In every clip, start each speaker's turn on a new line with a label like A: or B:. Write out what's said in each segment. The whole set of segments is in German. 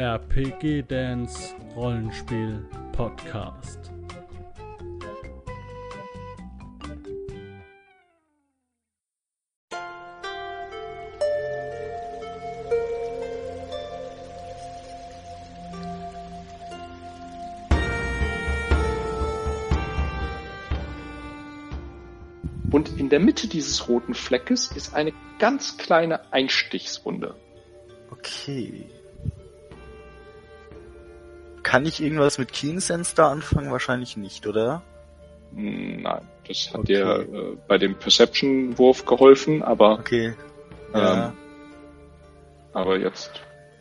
A: RPG Dance Rollenspiel Podcast.
B: Und in der Mitte dieses roten Fleckes ist eine ganz kleine Einstichswunde.
C: Okay. Kann ich irgendwas mit Keen Sense da anfangen? Wahrscheinlich nicht, oder?
B: Hm, Nein, das hat
C: Okay.
B: dir äh, bei dem Perception-Wurf geholfen, aber,
C: Okay.
B: ähm,
C: Ja.
B: aber jetzt,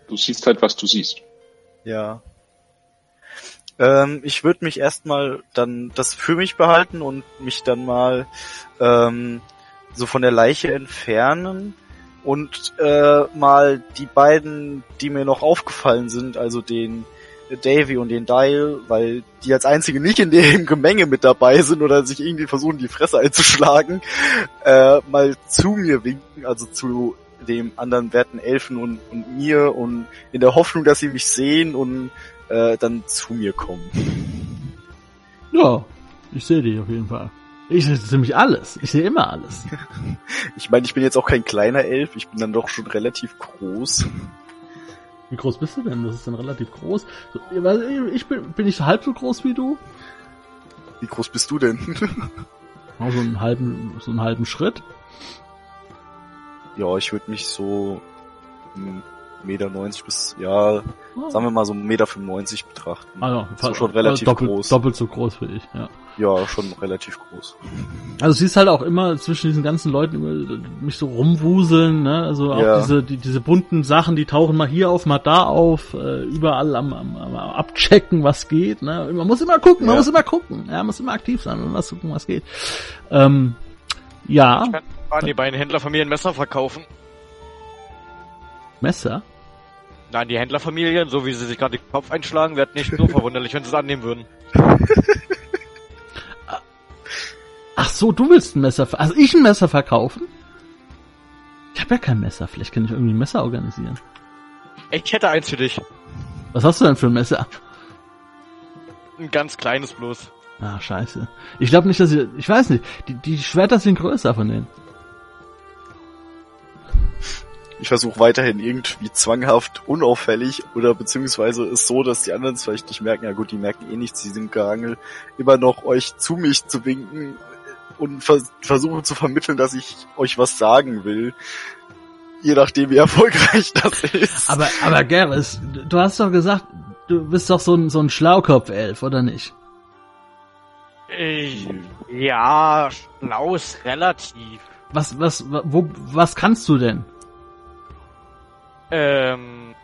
B: du siehst halt, was du siehst.
C: Ja. Ähm, ich würde mich erstmal dann das für mich behalten und mich dann mal ähm, so von der Leiche entfernen und äh, mal die beiden, die mir noch aufgefallen sind, also den Davy und den Dial, weil die als einzige nicht in dem Gemenge mit dabei sind oder sich irgendwie versuchen, die Fresse einzuschlagen, äh, mal zu mir winken, also zu dem anderen werten Elfen und, und mir und in der Hoffnung, dass sie mich sehen und äh, dann zu mir kommen.
A: Ja, ich sehe dich auf jeden Fall. Ich sehe ziemlich alles. Ich sehe immer alles.
C: Ich meine, ich bin jetzt auch kein kleiner Elf, ich bin dann doch schon relativ groß.
A: Wie groß bist du denn? Das ist dann relativ groß. Ich bin, bin ich halb so groß wie du?
C: Wie groß bist du denn?
A: So einen halben, so einen halben Schritt.
C: ja, ich würde mich so einen Meter 90 bis, ja,
A: Oh.
C: sagen wir mal so Meter 95 betrachten.
A: Also,
C: So schon relativ
A: doppelt,
C: groß.
A: Doppelt so groß wie ich, ja.
C: Ja, schon relativ groß.
A: Also siehst halt auch immer zwischen diesen ganzen Leuten mich so rumwuseln, ne? Also auch
C: Ja.
A: diese, die, diese bunten Sachen, die tauchen mal hier auf, mal da auf, äh, überall am, am, am abchecken, was geht, ne? Man muss immer gucken, man
C: Ja.
A: muss immer gucken, ja, man muss immer aktiv sein und was gucken, was geht. Ähm, ja,
D: Ich kann an die beiden Händlerfamilien Messer verkaufen.
A: Messer.
D: Nein, die Händlerfamilien, so wie sie sich gerade den Kopf einschlagen, wäre nicht so verwunderlich, wenn sie es annehmen würden.
A: Ach so, du willst ein Messer, also ich ein Messer verkaufen? Ich habe ja kein Messer, vielleicht kann ich irgendwie ein Messer organisieren.
D: Ich hätte eins für dich.
A: Was hast du denn für ein Messer?
D: Ein ganz kleines bloß.
A: Ah, scheiße. Ich glaube nicht, dass ich, ich weiß nicht, die, die Schwerter sind größer von denen.
C: Ich versuche weiterhin irgendwie zwanghaft unauffällig oder beziehungsweise ist so, dass die anderen es vielleicht nicht merken. Ja gut, die merken eh nichts, die sind gerangelt. Immer noch euch zu mich zu winken und vers versuchen zu vermitteln, dass ich euch was sagen will. Je nachdem, wie erfolgreich das ist.
A: Aber, aber Garrus, du hast doch gesagt, du bist doch so ein, so ein Schlaukopf-Elf, oder nicht?
D: Ich, ja, schlau ist relativ.
A: Was, was, wo, was kannst du denn?
D: Ähm,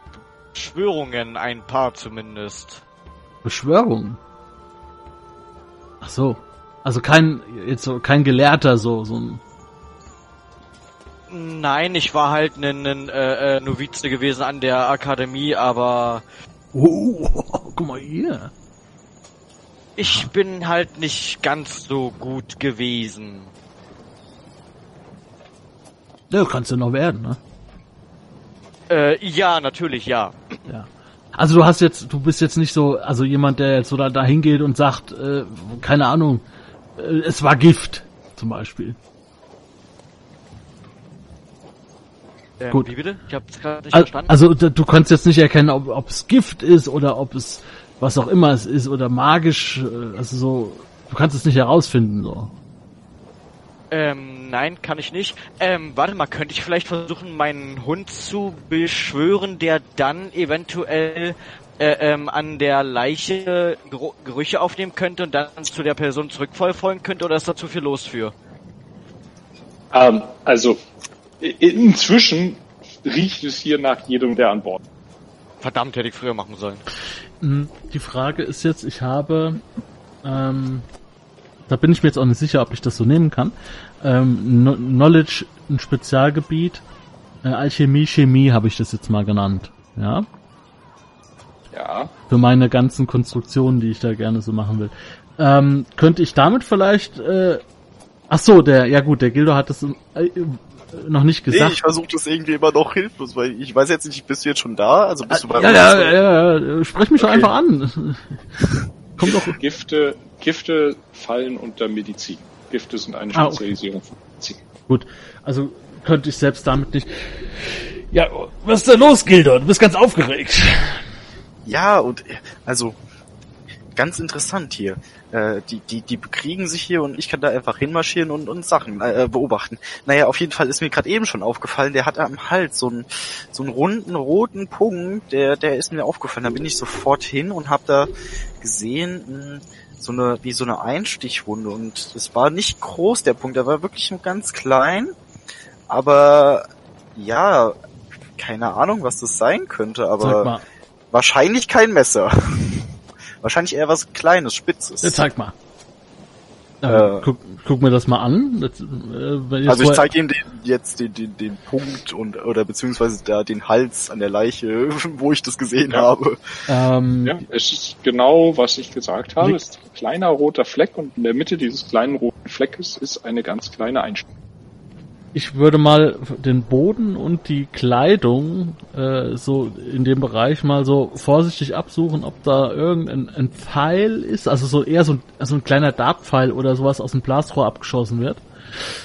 D: Schwörungen, ein paar zumindest.
A: Beschwörung. Ach so. Also kein, jetzt so, kein Gelehrter, so, so ein,
D: Nein, ich war halt ein, ein äh, äh, Novize gewesen an der Akademie, aber
A: oh, guck mal hier.
D: ich bin halt nicht ganz so gut gewesen.
A: Ja, kannst du noch werden, ne?
D: Äh, ja, natürlich, ja.
A: Ja. Also du hast jetzt, du bist jetzt nicht so, also jemand, der jetzt so da, da hingeht und sagt, äh, keine Ahnung, äh, es war Gift, zum Beispiel.
D: Ähm,
A: Gut.
D: Wie bitte? Ich hab's gerade nicht
A: Al-
D: verstanden.
A: Also du kannst jetzt nicht erkennen, ob, ob es Gift ist oder ob es was auch immer es ist oder magisch, äh, also so, du kannst es nicht herausfinden, so.
D: Ähm, nein, kann ich nicht. Ähm, warte mal, könnte ich vielleicht versuchen, meinen Hund zu beschwören, der dann eventuell äh, ähm, an der Leiche Gerüche aufnehmen könnte und dann zu der Person zurückfolgen könnte, oder ist da zu viel los für?
B: Ähm, also, inzwischen riecht es hier nach jedem, der an Bord ist.
D: Verdammt, hätte ich früher machen sollen.
A: Mm, Die Frage ist jetzt, ich habe, ähm, da bin ich mir jetzt auch nicht sicher, ob ich das so nehmen kann. Ähm, Kno- Knowledge, ein Spezialgebiet, äh, Alchemie, Chemie habe ich das jetzt mal genannt. Ja,
B: Ja.
A: für meine ganzen Konstruktionen, die ich da gerne so machen will. Ähm, könnte ich damit vielleicht äh, Ach so, der, ja gut, der Gildo hat das äh, noch nicht
C: Nee,
A: gesagt.
C: ich versuche das irgendwie immer noch hilflos, weil ich weiß jetzt nicht, bist du jetzt schon da? Also bist du bei
A: ja,
C: uns?
A: ja, ja, ja, sprech mich doch
C: Okay.
A: einfach an. Kommt doch.
B: Gifte, Gifte fallen unter Medizin. Gifte sind eine
A: Ah, okay.
B: Spezialisierung von Medizin.
A: Gut, also könnte ich selbst damit nicht. Ja, was ist denn los, Gildo? Du bist ganz aufgeregt.
C: Ja, und also ganz interessant hier. Äh, die, die, die bekriegen sich hier und ich kann da einfach hinmarschieren und, und Sachen äh, beobachten. Naja, auf jeden Fall ist mir gerade eben schon aufgefallen, der hat am Hals so einen so einen runden roten Punkt, der, der ist mir aufgefallen. Da bin ich sofort hin und habe da gesehen, mh, so eine, wie so eine Einstichwunde und es war nicht groß, der Punkt, der war wirklich nur ganz klein, aber ja, keine Ahnung, was das sein könnte, aber Wahrscheinlich kein Messer. Wahrscheinlich eher was Kleines, Spitzes.
A: zeig mal. Äh,
C: Äh.
A: guck, guck mir das mal an. Das, äh,
C: also ich zeige ihm den, jetzt den, den, den Punkt und oder beziehungsweise da den Hals an der Leiche, wo ich das gesehen
B: Ja.
C: habe.
A: ähm,
B: Ja, es ist genau, was ich gesagt habe. Es ist ein kleiner roter Fleck und in der Mitte dieses kleinen roten Fleckes ist eine ganz kleine Einstellung.
A: Ich würde mal den Boden und die Kleidung äh, so in dem Bereich mal so vorsichtig absuchen, ob da irgendein ein Pfeil ist, also so eher so ein, also ein kleiner Dartpfeil oder sowas aus dem Blasrohr abgeschossen wird.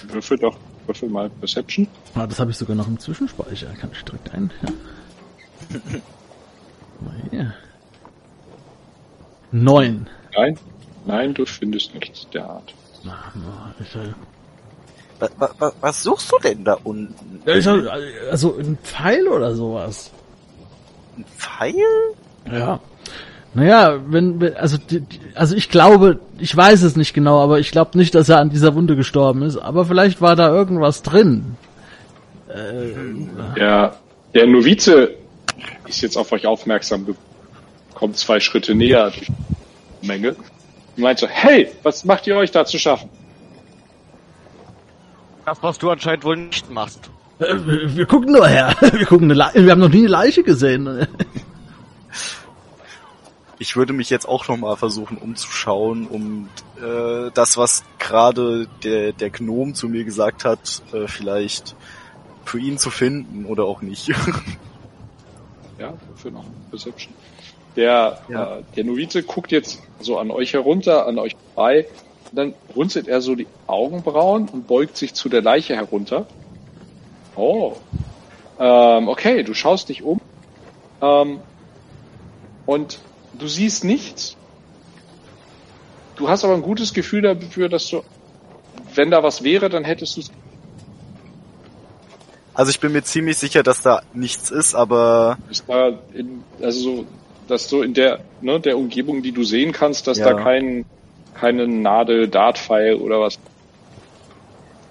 B: Würfel doch, würfel mal Perception.
A: Ah, das habe ich sogar noch im Zwischenspeicher. Kann ich direkt ein. Ja. Mal hier. Neun.
B: Nein, nein, du findest nichts der Art.
A: Na, na, ich, äh,
C: Was, was, was suchst du denn da unten?
A: also ein Pfeil oder sowas.
C: Ein Pfeil?
A: Ja. Naja, wenn, wenn also, die, also ich glaube, ich weiß es nicht genau, aber ich glaube nicht, dass er an dieser Wunde gestorben ist. Aber vielleicht war da irgendwas drin.
B: Der, der Novize ist jetzt auf euch aufmerksam geworden. Kommt zwei Schritte näher durch die Menge. Und meint so, hey, was macht ihr euch da zu schaffen?
D: Das, was du anscheinend wohl nicht machst.
A: Äh, wir, wir gucken nur her. Wir gucken eine Le wir haben noch nie eine Leiche gesehen.
C: Ich würde mich jetzt auch nochmal versuchen umzuschauen, um äh, das, was gerade der, der Gnom zu mir gesagt hat, äh, vielleicht für ihn zu finden oder auch nicht.
B: Ja, für noch Perception. Der,
C: Ja.
B: äh, der Novize guckt jetzt so an euch herunter, an euch vorbei. Und dann runzelt er so die Augenbrauen und beugt sich zu der Leiche herunter. Oh. Ähm, okay, du schaust dich um. Ähm, und du siehst nichts. Du hast aber ein gutes Gefühl dafür, dass du, wenn da was wäre, dann hättest du es.
C: Also ich bin mir ziemlich sicher, dass da nichts ist, aber
B: Ist da in, also so, dass du in der, ne, der Umgebung, die du sehen kannst, dass
C: Ja.
B: da kein, keine Nadel, Dartpfeil oder was.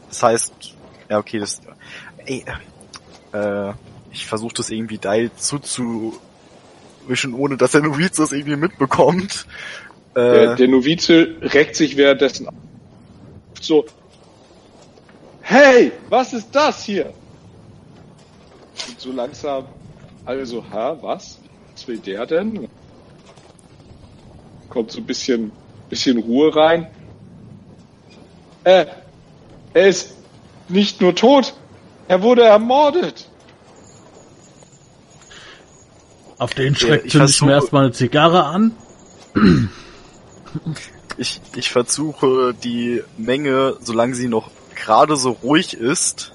C: Das heißt, ja okay, das, ey, äh, ich versuche das irgendwie Dial zuzuwischen, ohne dass der Noviz das irgendwie mitbekommt.
B: Der,
C: Äh,
B: der Novize reckt sich währenddessen so, hey, was ist das hier? Und so langsam, also, ha, was? Was will der denn? Kommt so ein bisschen, bisschen Ruhe rein. Äh, er ist nicht nur tot, er wurde ermordet.
A: Auf den Schreck
C: ich
A: zünde ich mir
C: versuche-
A: erstmal eine Zigarre an.
C: ich, ich versuche die Menge, solange sie noch gerade so ruhig ist,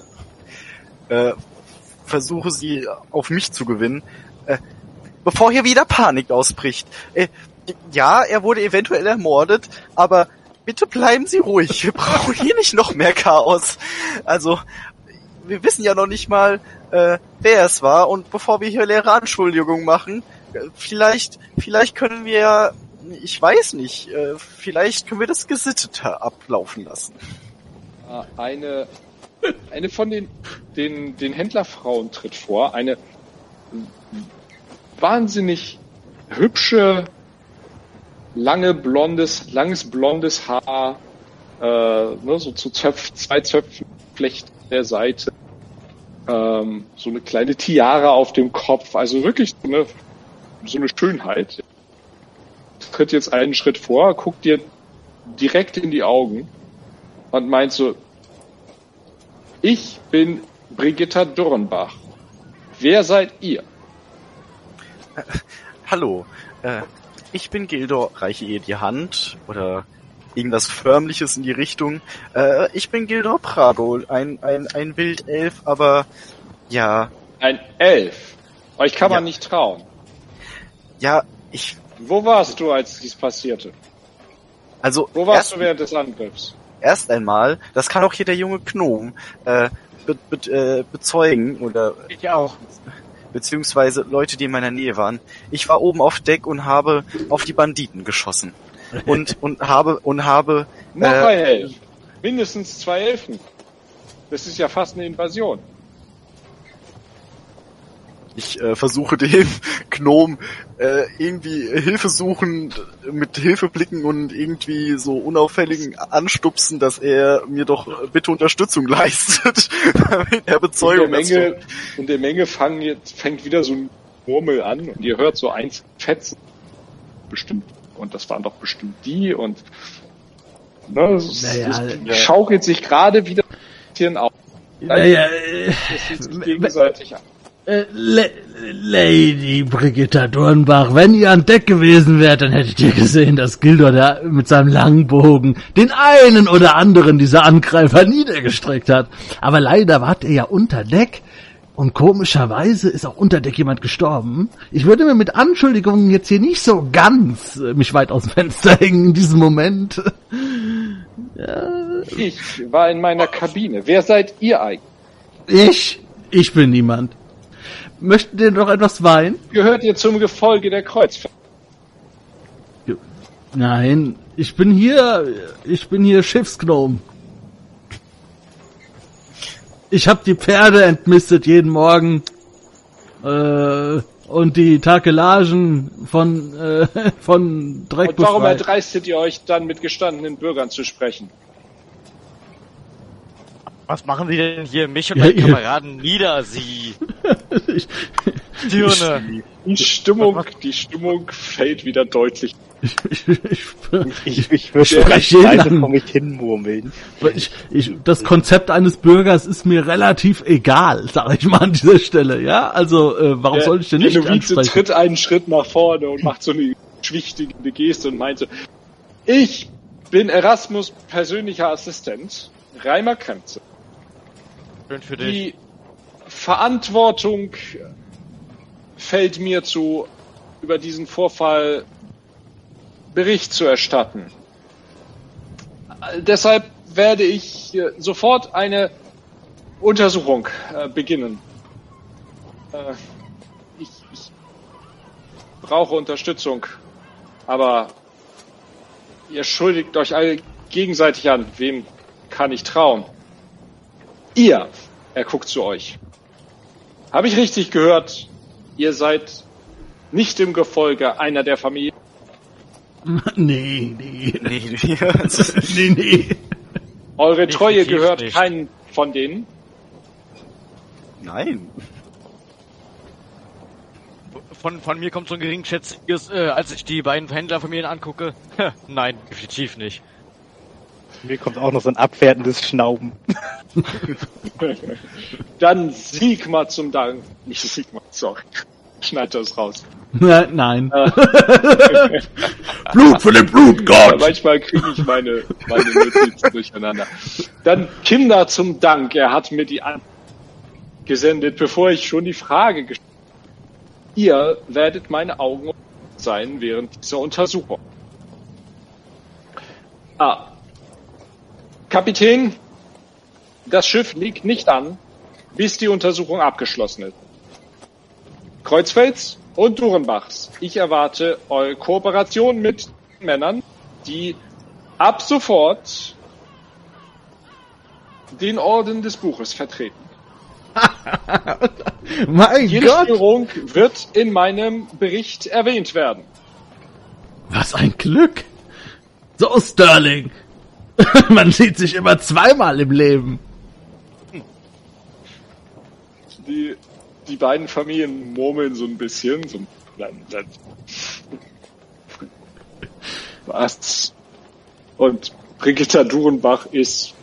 C: äh, versuche sie auf mich zu gewinnen, äh, bevor hier wieder Panik ausbricht. Äh, ja, er wurde eventuell ermordet, aber bitte bleiben Sie ruhig. Wir brauchen hier nicht noch mehr Chaos. Also, wir wissen ja noch nicht mal, äh, wer es war. Und bevor wir hier leere Anschuldigungen machen, äh, vielleicht, vielleicht können wir ja, ich weiß nicht, äh, vielleicht können wir das gesitteter ablaufen lassen.
B: Ah, Eine, eine von den, den, den Händlerfrauen tritt vor. Eine wahnsinnig hübsche, lange blondes, langes blondes Haar, äh, ne, so zu Zöpf, zwei Zöpfen Flecht der Seite, ähm, so eine kleine Tiara auf dem Kopf, also wirklich so eine, so eine Schönheit. Tritt jetzt einen Schritt vor, guckt dir direkt in die Augen und meint so, ich bin Brigitta Dornbach. Wer seid ihr?
C: Hallo, äh, ich bin Gildor, reiche ihr die Hand oder irgendwas förmliches in die Richtung. Äh, ich bin Gildor Prago, ein, ein, ein Wildelf, aber ja,
B: Ein Elf. Euch kann man
C: Ja.
B: nicht trauen.
C: ja, ich,
B: Wo warst du, als dies passierte?
C: also
B: Wo warst
C: erst,
B: du während des Angriffs?
C: erst einmal, das kann auch hier der junge Gnom äh, be, be, äh, bezeugen oder
D: Ich auch.
C: Beziehungsweise Leute, die in meiner Nähe waren. Ich war oben auf Deck und habe auf die Banditen geschossen und und habe und habe
B: Noch
C: Äh,
B: ein Elf. Mindestens zwei Elfen. Das ist ja fast eine Invasion.
C: Ich äh, versuche dem Gnom äh, irgendwie Hilfe suchen, mit Hilfe blicken und irgendwie so unauffälligen anstupsen, dass er mir doch äh, bitte Unterstützung leistet, damit er
B: In der
C: Bezeugung
B: Menge, in der Menge fangen jetzt, fängt wieder so ein Murmel an und ihr hört so eins fetzen. Bestimmt. Und das waren doch bestimmt die und ne, es,
A: Naja,
B: es schaukelt sich gerade wieder ein bisschen auf.
A: Naja, äh,
B: Es sieht sich gegenseitig an.
A: Äh, La- Lady Brigitta Dornbach, wenn ihr an Deck gewesen wärt, dann hättet ihr gesehen, dass Gildor da mit seinem Langbogen den einen oder anderen dieser Angreifer niedergestreckt hat. Aber leider wart ihr ja unter Deck. Und komischerweise ist auch unter Deck jemand gestorben. Ich würde mir mit Anschuldigungen jetzt hier nicht so ganz äh, mich weit aus dem Fenster hängen in diesem Moment.
B: Ich war in meiner Kabine. Wer seid ihr eigentlich?
A: Ich? Ich bin niemand. Möchten ihr noch etwas Wein?
B: Gehört ihr zum Gefolge der Kreuzfahrt?
A: Nein, ich bin hier, ich bin hier Schiffsgnom. Ich hab die Pferde entmistet jeden Morgen. Äh, und die Takelagen von, äh, von Dreck
B: Und warum
A: befreit.
B: erdreistet ihr euch dann mit gestandenen Bürgern zu sprechen?
D: Was machen Sie denn hier? Mich und
A: Ja,
D: meine Kameraden nieder, Sie
A: ich,
D: Dirne.
B: Die Stimmung, die Stimmung fällt wieder deutlich.
A: ich, ich, ich,
E: Ich, ich würde
A: spreche ihn
E: leise vor mich hinmurmeln.
A: ich, ich, das Konzept eines Bürgers ist mir relativ egal, sage ich mal an dieser Stelle. Ja, also äh, warum soll ich denn
B: der
A: nicht
B: Novize
A: ansprechen?
B: tritt einen Schritt nach vorne und macht so eine schwichtigende Geste und meinte, ich bin Erasmus persönlicher Assistent, Reimer Kremze.
D: Schön für dich.
B: Die Verantwortung fällt mir zu, über diesen Vorfall Bericht zu erstatten. Deshalb werde ich sofort eine Untersuchung äh, beginnen. Äh, ich, ich brauche Unterstützung, aber ihr schuldigt euch alle gegenseitig an. Wem kann ich trauen? Ihr, er guckt zu euch. Habe ich richtig gehört? Ihr seid nicht im Gefolge einer der Familie.
A: Nee, nee,
C: Nee, nee.
A: nee, nee.
B: Eure Treue
D: Definitiv
B: gehört
D: nicht.
B: keinen von denen.
C: Nein.
D: Von, von mir kommt so ein geringschätziges, äh, als ich die beiden Händlerfamilien angucke. Nein, definitiv nicht.
E: Mir kommt auch noch so ein abwertendes Schnauben.
B: Dann Sigmar zum Dank. Nicht Sigmar, sorry. Schneid das raus.
A: Nein, nein.
B: Äh,
A: Blut für den
B: Ja,
A: Blutgott!
B: manchmal kriege ich meine, meine Notizen durcheinander. Dann Kinder zum Dank. Er hat mir die angesendet, bevor ich schon die Frage gestellt habe. Ihr werdet meine Augen sein während dieser Untersuchung. Ah. Kapitän, das Schiff liegt nicht an, bis die Untersuchung abgeschlossen ist. Kreuzfels und Durenbachs. Ich erwarte eure Kooperation mit Männern, die ab sofort den Orden des Buches vertreten.
A: Mein
B: Jede
A: Gott!
B: Störung wird in meinem Bericht erwähnt werden.
A: Was ein Glück! So, Sterling! Man sieht sich immer zweimal im Leben.
B: Die, die beiden Familien murmeln so ein bisschen. So, dann. Was? Und Brigitta Durenbach ist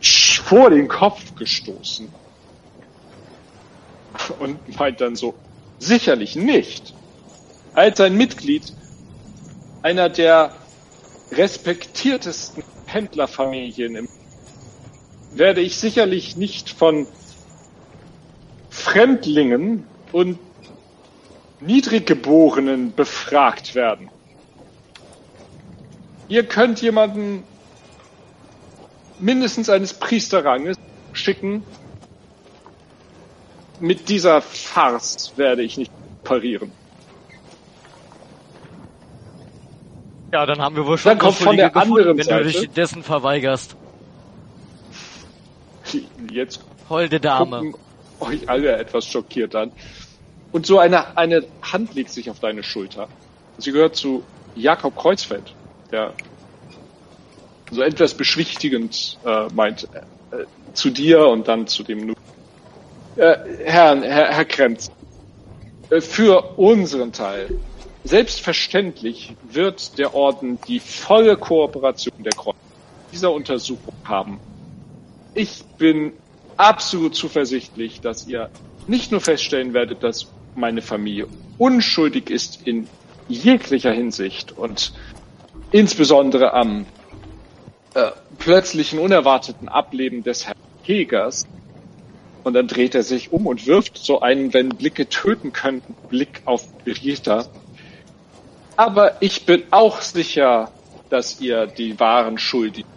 B: vor den Kopf gestoßen. Und meint dann so, sicherlich nicht. Als ein Mitglied einer der respektiertesten Händlerfamilien im werde ich sicherlich nicht von Fremdlingen und Niedriggeborenen befragt werden. Ihr könnt jemanden mindestens eines Priesterranges schicken. Mit dieser Farce werde ich nicht parieren.
D: Ja, dann haben wir wohl schon
B: Dann kommt von der
D: gefunden,
B: anderen
D: wenn
B: Seite.
D: du dich dessen verweigerst.
B: Jetzt
D: Holde Dame.
B: euch alle etwas schockiert an. Und so eine, eine Hand legt sich auf deine Schulter. Sie gehört zu Jakob Kreuzfeld, der so etwas beschwichtigend äh, meint äh, zu dir und dann zu dem Nu- äh, Herr, Herr, Herr Kremz. Äh, für unseren Teil, selbstverständlich wird der Orden die volle Kooperation der Kreuz dieser Untersuchung haben. Ich bin absolut zuversichtlich, dass ihr nicht nur feststellen werdet, dass meine Familie unschuldig ist in jeglicher Hinsicht und insbesondere am äh, plötzlichen unerwarteten Ableben des Herrn Hegers. Und dann dreht er sich um und wirft so einen, wenn Blicke töten könnten, Blick auf Brigitta. Aber ich bin auch sicher, dass ihr die wahren Schuldigen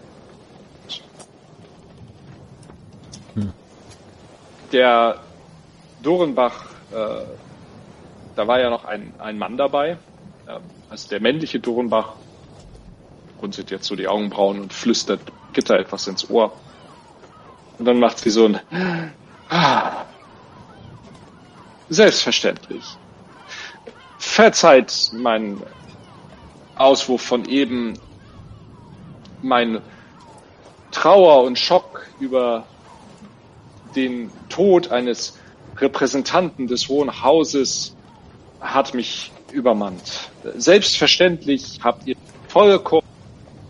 B: der Dorenbach, äh, da war ja noch ein, ein Mann dabei, ähm, also der männliche Dorenbach, runzelt jetzt so die Augenbrauen und flüstert Gitter etwas ins Ohr. Und dann macht sie so ein Ah. Selbstverständlich. Verzeiht meinen Auswurf von eben, mein Trauer und Schock über den Tod eines Repräsentanten des Hohen Hauses hat mich übermannt. Selbstverständlich habt ihr vollkommen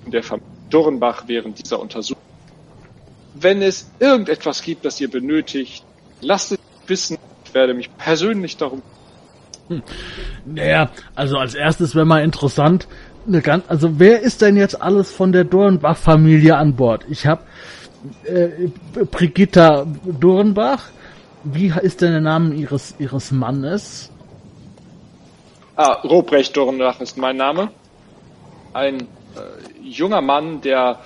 B: der Familie Durrenbach während dieser Untersuchung. Wenn es irgendetwas gibt, das ihr benötigt, lasst es wissen. Ich werde mich persönlich darum.
A: Naja, also als erstes wäre mal interessant, eine ganz, also wer ist denn jetzt alles von der Dornbach-Familie an Bord? Ich habe äh, Brigitta Dornbach. Wie ist denn der Name ihres ihres Mannes?
B: Ah, Robrecht Dornbach ist mein Name. Ein äh, junger Mann, der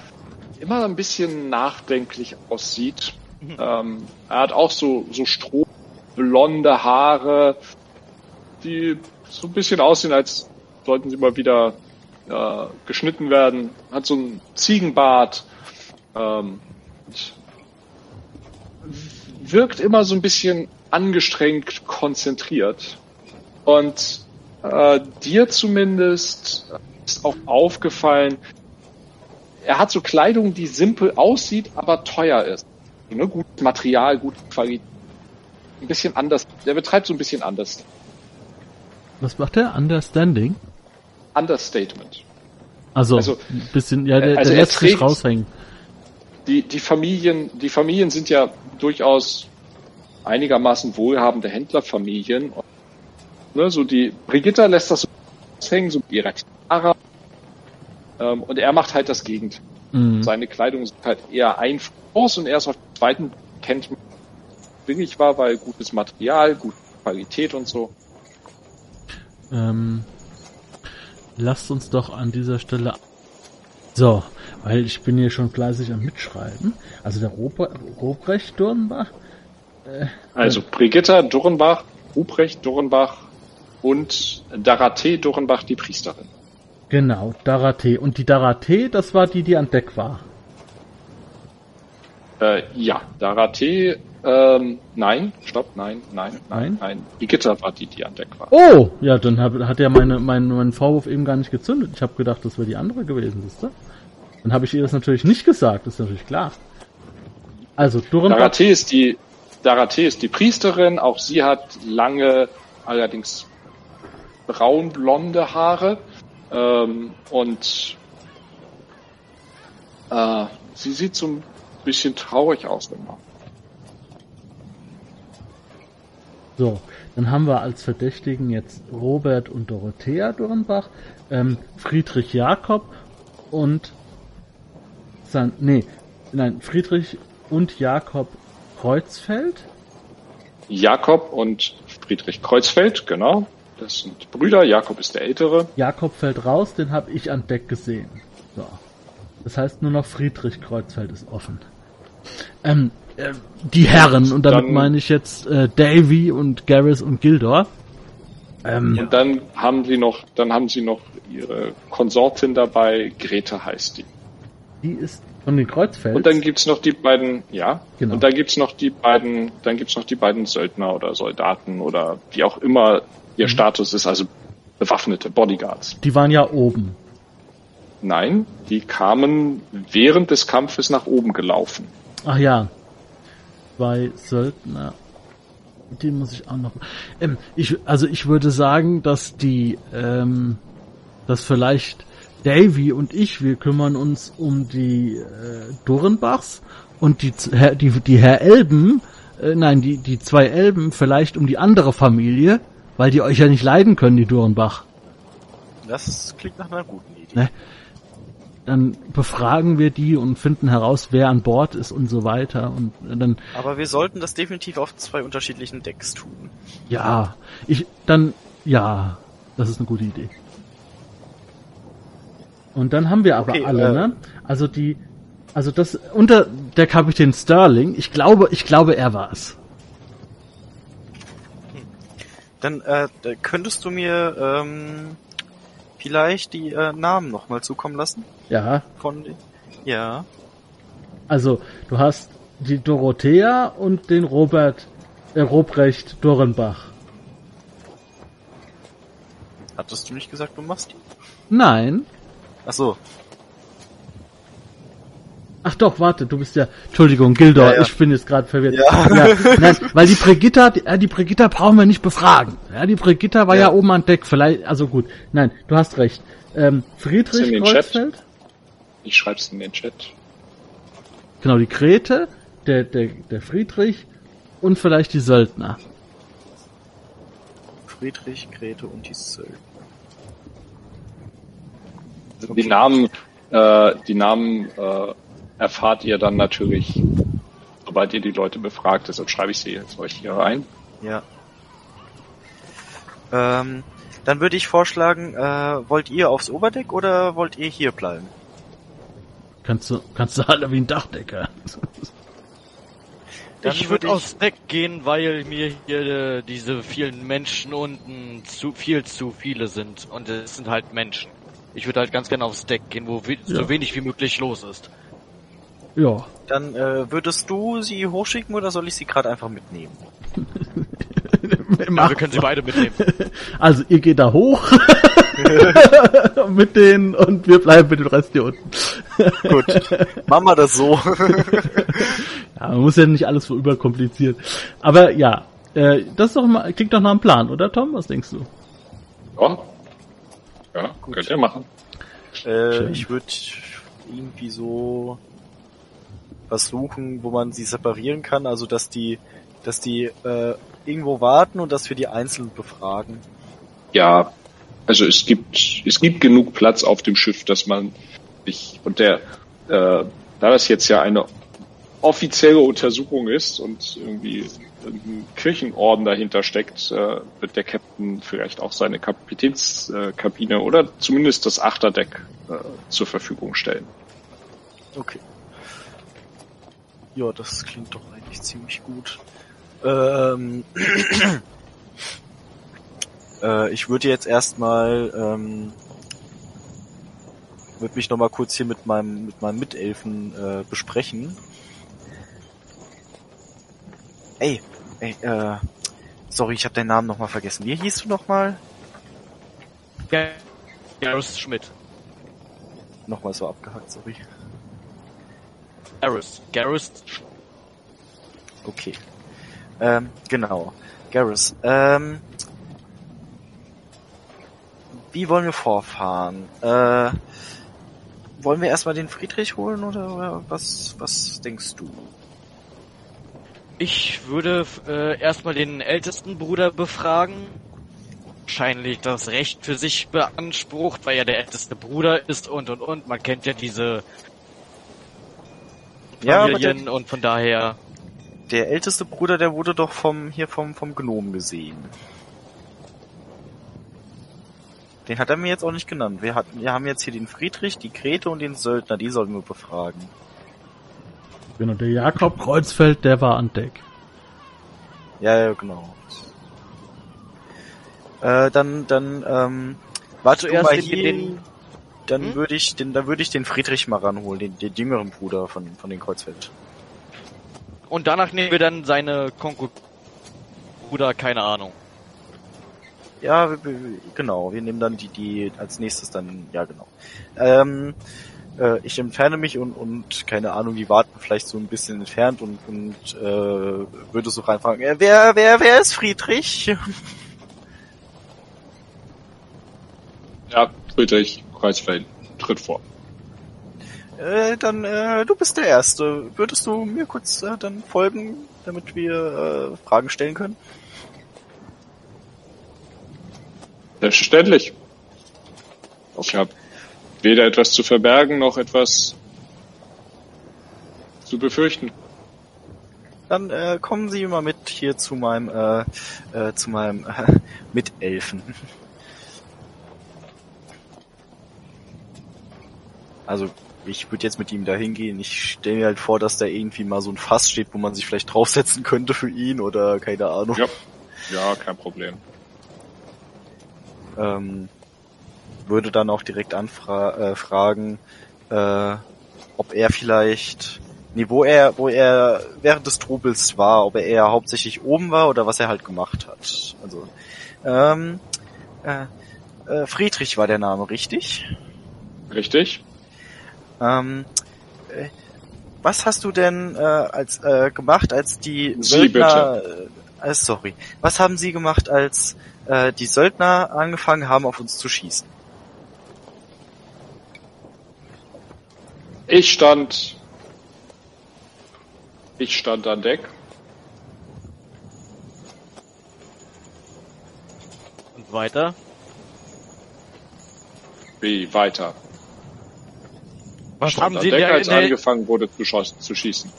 B: immer ein bisschen nachdenklich aussieht. Ähm, er hat auch so, so strohblonde Haare, die so ein bisschen aussehen, als sollten sie mal wieder äh, geschnitten werden. Hat so einen Ziegenbart. Ähm, wirkt immer so ein bisschen angestrengt konzentriert. Und äh, dir zumindest ist auch aufgefallen, er hat so Kleidung, die simpel aussieht, aber teuer ist. Ne? Gutes Material, gute Qualität. Ein bisschen anders. Der betreibt so ein bisschen anders.
A: Was macht er? Understanding?
B: Understatement.
A: Also,
B: Also,
A: ein bisschen, ja, der,
B: also
A: der
B: er
A: lässt sich raushängen.
B: Die, die Familien, die Familien sind ja durchaus einigermaßen wohlhabende Händlerfamilien. Und, ne, so die Brigitta lässt das so hängen, so ihrer Knarre. Ähm, und er macht halt das Gegenteil.
A: Mhm.
B: Seine Kleidung sieht halt eher einfach aus und erst auf den zweiten kennt man, billig war, weil gutes Material, gute Qualität und so.
A: Ähm, lasst uns doch an dieser Stelle. So, weil ich bin hier schon fleißig am Mitschreiben. Also der Rob Robrecht Dornbach.
B: Also Brigitta Durrenbach, Ruprecht Durrenbach und Darathee Durrenbach, die Priesterin.
A: Genau, Darathee. Und die Darathee, das war die, die an Deck war.
B: Äh, ja, Darathee, ähm, nein, stopp, nein, nein, nein,
A: Nein?
B: nein. Brigitta war die, die an Deck war.
A: Oh, ja, dann hab, hat ja meine, mein, mein Vorwurf eben gar nicht gezündet. Ich habe gedacht, das wäre die andere gewesen, siehst du? Dann habe ich ihr das natürlich nicht gesagt, ist natürlich klar. Also, Durrenbach.
B: Darathee ist die, Darathee ist die Priesterin, auch sie hat lange, allerdings braunblonde Haare, ähm, und, äh, sie sieht so ein bisschen traurig aus immer.
A: So, dann haben wir als Verdächtigen jetzt Robert und Dorothea Dornbach, ähm, Friedrich Jakob und San, nee, nein, Friedrich und Jakob Kreuzfeld.
B: Jakob und Friedrich Kreuzfeld, genau. Das sind Brüder. Jakob ist der Ältere.
A: Jakob fällt raus, den habe ich an Deck gesehen. So. Das heißt nur noch Friedrich Kreuzfeld ist offen. Ähm, äh, die Herren, und damit
B: Dann-
A: meine ich jetzt äh, Davy und Garrus und Gildor. Ähm,
B: Und dann haben sie noch, dann haben sie noch ihre Konsortin dabei. Grete heißt die.
A: Die ist von den Kreuzfelds.
B: Und dann gibt's noch die beiden, ja.
A: Genau.
B: Und dann gibt's noch die beiden, dann gibt's noch die beiden Söldner oder Soldaten oder wie auch immer ihr
A: Mhm.
B: Status ist, also bewaffnete Bodyguards.
A: die waren ja oben.
B: Nein, die kamen während des Kampfes nach oben gelaufen.
A: Ach ja. Zwei Söldner. Die muss ich auch noch. Ähm, ich, also ich würde sagen, dass die, ähm, dass vielleicht Davy und ich, wir kümmern uns um die äh, Durrenbachs und die, die, die Herr Elben, äh, nein, die, die zwei Elben vielleicht um die andere Familie, weil die euch ja nicht leiden können, die Durrenbach.
C: Das klingt nach einer guten Idee.
A: Ne? Dann befragen wir die und finden heraus, wer an Bord ist und so weiter. Und dann
C: Aber wir sollten das definitiv auf zwei unterschiedlichen Decks tun.
A: Ja, ich, dann, ja, das ist eine gute Idee. Und dann haben wir aber
C: Okay,
A: alle,
C: äh,
A: ne? Also die, also das, unter der Kapitän Sterling, ich glaube, ich glaube, er war's.
C: Dann äh, könntest du mir ähm, vielleicht die äh, Namen nochmal zukommen lassen
A: Ja,
C: von. Ja.
A: also du hast die Dorothea und den Robert, äh, Robrecht Dorrenbach.
C: Hattest du nicht gesagt, du machst die?
A: Nein.
C: Ach so.
A: Ach doch, warte, du bist ja, Entschuldigung, Gildor,
C: Ja, ja.
A: ich bin jetzt gerade verwirrt.
C: Ja.
A: nein, weil die Brigitta, die, äh, die Brigitta brauchen wir nicht befragen. Ja, die Brigitta war ja,
C: Ja.
A: oben an Deck, vielleicht, also gut. Nein, du hast recht. Ähm, Friedrich
B: den Chat.
A: Kreuzfeld,
B: Ich schreib's in den Chat.
A: genau, die Grete, der, der, der Friedrich und vielleicht die Söldner.
C: Friedrich, Grete und die Söldner.
B: Die Namen, äh, die Namen äh, erfahrt ihr dann natürlich, sobald ihr die Leute befragt. Deshalb schreibe ich sie jetzt euch hier rein.
C: Ja. Ähm, dann würde ich vorschlagen, äh, wollt ihr aufs Oberdeck oder wollt ihr hier bleiben?
A: Kannst du, kannst du alle wie ein Dachdecker.
C: Dann
D: ich
C: würde
D: würde aufs Deck gehen, weil mir hier äh, diese vielen Menschen unten zu viel zu viele sind. Und es sind halt Menschen. Ich würde halt ganz gerne aufs Deck gehen, wo we
A: Ja.
D: so wenig wie möglich los ist.
A: Ja,
C: Dann äh, würdest du sie hochschicken oder soll ich sie gerade einfach mitnehmen?
D: Ja, wir können sie beide mitnehmen.
A: Also ihr geht da hoch mit denen und wir bleiben mit dem Rest hier unten.
C: Gut, machen wir das so.
A: Ja, man muss ja nicht alles so überkompliziert. Aber ja, äh, das ist doch mal, klingt doch nach einem Plan, oder Tom? Was denkst du?
B: Ja, ja könnt ihr machen.
C: äh, ich würde irgendwie so was suchen, wo man sie separieren kann, also dass die, dass die äh, irgendwo warten und dass wir die einzeln befragen.
B: Ja, also es gibt es gibt genug Platz auf dem Schiff, dass man sich und der äh, da das jetzt ja eine offizielle Untersuchung ist und irgendwie ein Kirchenorden dahinter steckt, äh, wird der Captain vielleicht auch seine Kapitänskabine oder zumindest das Achterdeck äh, zur Verfügung stellen.
C: Okay. Ja, das klingt doch eigentlich ziemlich gut. Ähm, äh, ich würde jetzt erstmal, ähm, würde mich noch mal kurz hier mit meinem mit meinem Mitelfen äh, besprechen. Ey, ey, äh, sorry, ich habe deinen Namen noch mal vergessen. Wie hieß du noch mal?
D: Ja, Garrus Schmidt.
C: Noch mal so abgehackt, sorry.
D: Garrus. Garrus.
C: Okay. Ähm, genau. Garrus, ähm, wie wollen wir vorfahren? Äh, wollen wir erstmal den Friedrich holen oder, oder was, was denkst du?
D: Ich würde äh, erstmal den ältesten Bruder befragen. Wahrscheinlich das Recht für sich beansprucht, weil er der älteste Bruder ist und und und. Man kennt ja diese
C: Ja,
D: Familien und von daher.
C: Der älteste Bruder, der wurde doch vom, hier vom, vom Gnom gesehen. Den hat er mir jetzt auch nicht genannt. Wir hatten, wir haben jetzt hier den Friedrich, die Grete und den Söldner, die sollen wir befragen.
A: Genau, der Jakob Kreuzfeld, der war an Deck.
C: Ja, ja, genau. Äh, dann, dann, ähm, warte du
D: Zuerst
C: mal
D: den-
C: hier,
D: den-
C: dann
D: Hm?
C: würde ich, den, dann würde ich den Friedrich mal ranholen, den, den jüngeren Bruder von, von den Kreuzfeld.
D: Und danach nehmen wir dann seine Konkur Bruder, keine Ahnung.
C: Ja, wir- wir- genau. Wir nehmen dann die, die als nächstes dann, ja genau. Ähm, äh, ich entferne mich und, und keine Ahnung, die warten vielleicht so ein bisschen entfernt und, und äh, würde so reinfragen, äh, wer, wer, wer ist Friedrich?
B: Ja, Friedrich Kreuzfeld tritt vor.
C: Äh, dann, äh, du bist der Erste. Würdest du mir kurz äh, dann folgen, damit wir äh, Fragen stellen können?
B: Selbstverständlich. Ich habe weder etwas zu verbergen noch etwas zu befürchten.
C: Dann äh, kommen Sie mal mit hier zu meinem, äh, äh, zu meinem äh, Mitelfen. Also ich würde jetzt mit ihm da hingehen. Ich stelle mir halt vor, dass da irgendwie mal so ein Fass steht, wo man sich vielleicht draufsetzen könnte für ihn oder keine Ahnung.
B: Ja. Ja, kein Problem.
C: Ähm, würde dann auch direkt anfragen, äh, fragen, äh, ob er vielleicht, nee, wo er, wo er während des Trubels war, ob er eher hauptsächlich oben war oder was er halt gemacht hat. Also, ähm, äh, äh, Friedrich war der Name, richtig?
B: Richtig?
C: Ähm, äh, was hast du denn äh, als äh, gemacht, als die
B: Sie
C: Söldner, äh, äh, sorry, was haben Sie gemacht, als äh, die Söldner angefangen haben, auf uns zu schießen?
B: Ich stand. Ich stand an Deck.
D: Und weiter.
B: Wie weiter?
D: Was haben Sie
B: Deck, als angefangen wurde zu, zu schießen.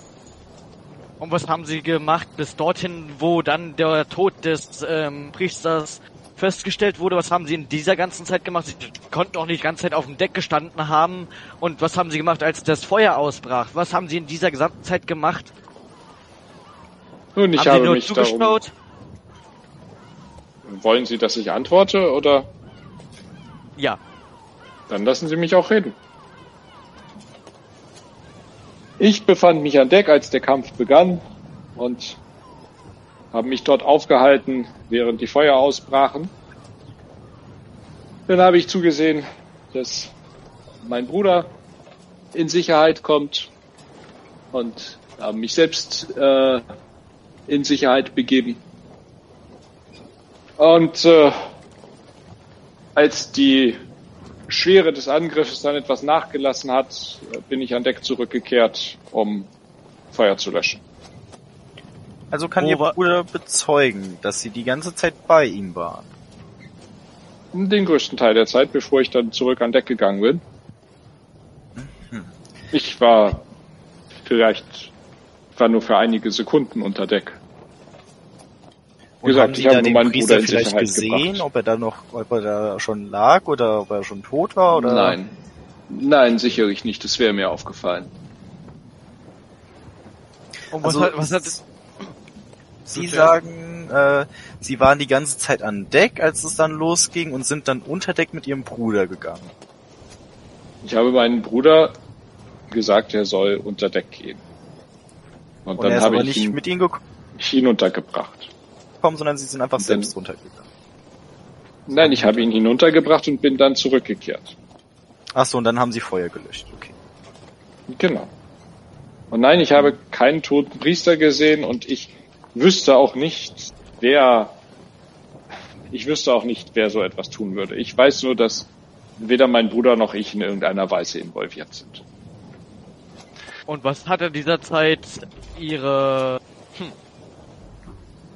D: und was haben Sie gemacht bis dorthin, wo dann der Tod des ähm, Priesters festgestellt wurde? Was haben Sie in dieser ganzen Zeit gemacht? Sie konnten doch nicht die ganze Zeit auf dem Deck gestanden haben. Und was haben Sie gemacht, als das Feuer ausbrach? Was haben Sie in dieser gesamten Zeit gemacht?
B: Nun, ich
D: haben Sie
B: habe
D: nur
B: mich
D: zugeschaut?
B: darum. Wollen Sie, dass ich antworte oder?
D: Ja.
B: Dann lassen Sie mich auch reden. Ich befand mich an Deck, als der Kampf begann und habe mich dort aufgehalten, während die Feuer ausbrachen. Dann habe ich zugesehen, dass mein Bruder in Sicherheit kommt und habe mich selbst äh, in Sicherheit begeben. Und äh, als die Schwere des Angriffs dann etwas nachgelassen hat, bin ich an Deck zurückgekehrt, um Feuer zu löschen.
C: Also kann
D: Wo
C: Ihr Bruder bezeugen, dass Sie die ganze Zeit bei ihm waren.
B: Den größten Teil der Zeit, bevor ich dann zurück an Deck gegangen bin. Ich war vielleicht, war nur für einige Sekunden unter Deck.
C: Und
B: gesagt,
C: haben Sie
B: ich habe
C: da
B: nur
C: den
B: meinen
C: Priester
B: Bruder in
C: vielleicht
B: Sicherheit
C: gesehen,
B: gebracht.
C: ob er da noch, ob er da schon lag oder ob er schon tot war oder?
B: Nein. Nein, sicherlich nicht. Das wäre mir aufgefallen.
D: Und was
C: Also,
D: hat, was hat,
C: Sie
D: Bitte.
C: sagen, äh, Sie waren die ganze Zeit an Deck, als es dann losging und sind dann unter Deck mit Ihrem Bruder gegangen.
B: Ich habe meinen Bruder gesagt, er soll unter Deck gehen. Und,
C: Und
B: dann habe ich
C: nicht
B: ihn
C: mit Ihnen gekommen, sondern Sie sind einfach selbst runtergegangen.
B: Nein, ich habe ihn hinuntergebracht und bin dann zurückgekehrt.
C: Ach so, und dann haben Sie Feuer gelöscht. Okay.
B: Genau. Und nein, ich habe keinen toten Priester gesehen und ich wüsste auch nicht, wer, ich wüsste auch nicht, wer so etwas tun würde. Ich weiß nur, dass weder mein Bruder noch ich in irgendeiner Weise involviert sind.
D: Und was hat in dieser Zeit ihre,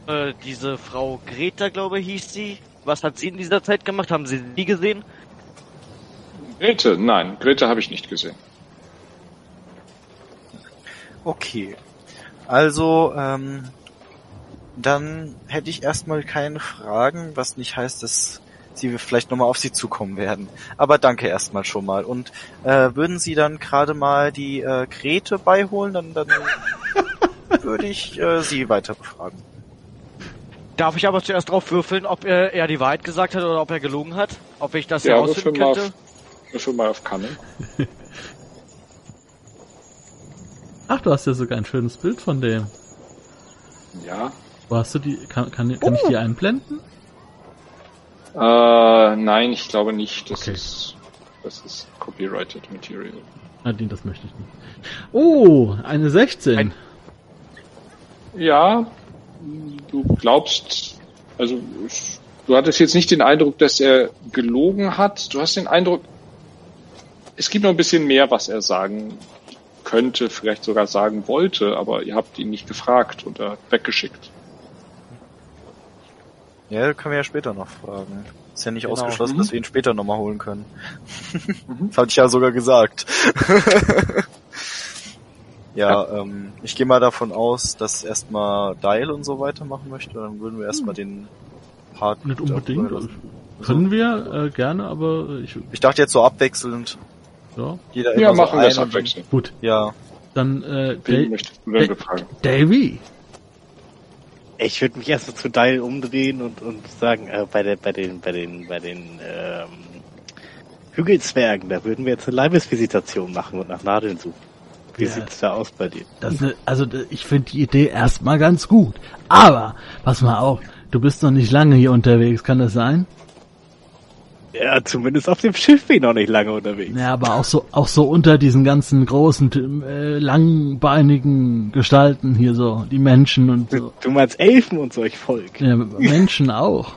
D: äh, diese Frau Greta, glaube ich, hieß sie? Was hat sie in dieser Zeit gemacht? Haben Sie sie gesehen?
B: Grete, nein, Grete habe ich nicht gesehen.
C: Okay. Also, ähm, dann hätte ich erstmal keine Fragen, was nicht heißt, dass sie vielleicht nochmal auf sie zukommen werden. Aber danke erstmal schon mal. Und äh, würden Sie dann gerade mal die äh, Grete beiholen, dann, dann würde ich äh, Sie weiter befragen.
D: Darf ich aber zuerst drauf würfeln, ob er, er die Wahrheit gesagt hat oder ob er gelogen hat? Ob ich das
B: Ja,
D: herausfinden
B: würfel mal
D: könnte?
B: Würfel mal auf Cunning.
A: Ach, du hast ja sogar ein schönes Bild von dem.
B: Ja.
A: Wo hast du die? Kann, kann, kann ich die einblenden?
B: Äh, nein, ich glaube nicht. Das
A: Okay.
B: ist das ist copyrighted Material.
A: Nadine, das möchte ich nicht. Oh, eine 16.
D: Ein-
B: Ja, du glaubst, also du hattest jetzt nicht den Eindruck, dass er gelogen hat. Du hast den Eindruck, es gibt noch ein bisschen mehr, was er sagen könnte, vielleicht sogar sagen wollte, aber ihr habt ihn nicht gefragt oder weggeschickt.
C: Ja, können wir ja später noch fragen. Ist ja nicht
D: Genau.
C: ausgeschlossen,
B: Mhm.
C: dass wir ihn später nochmal holen können.
B: Mhm.
C: Das hatte ich ja sogar gesagt. ja, ähm, ich gehe mal davon aus, dass erstmal Dial und so weiter machen möchte. Dann würden wir erstmal den Part.
A: Nicht unbedingt.
C: darüber lassen.
A: Können wir äh, gerne, aber ich
C: Ich dachte jetzt so abwechselnd.
A: ja
C: Jeder
B: Ja,
C: immer so
B: machen wir es
C: dann-
B: abwechselnd.
A: gut.
C: Ja,
A: Dann äh,
B: Wen möchtest du denn?
A: Davy.
E: Ich würde mich erst mal zu Dial umdrehen und, und sagen, äh, bei, der, bei den, bei den, bei den ähm, Hügelzwergen, da würden wir jetzt eine Leibesvisitation machen und nach Nadeln suchen. Wie
A: Ja.
E: sieht's da aus bei dir?
A: Das, also ich finde die Idee erstmal ganz gut. Aber pass mal auf, du bist noch nicht lange hier unterwegs, kann das sein?
E: Ja, zumindest auf dem Schiff bin ich noch nicht lange unterwegs.
A: Ja, aber auch so auch so unter diesen ganzen großen äh, langbeinigen Gestalten hier so, die Menschen und so.
E: du meinst Elfen und solch Volk?
A: Ja, Menschen auch.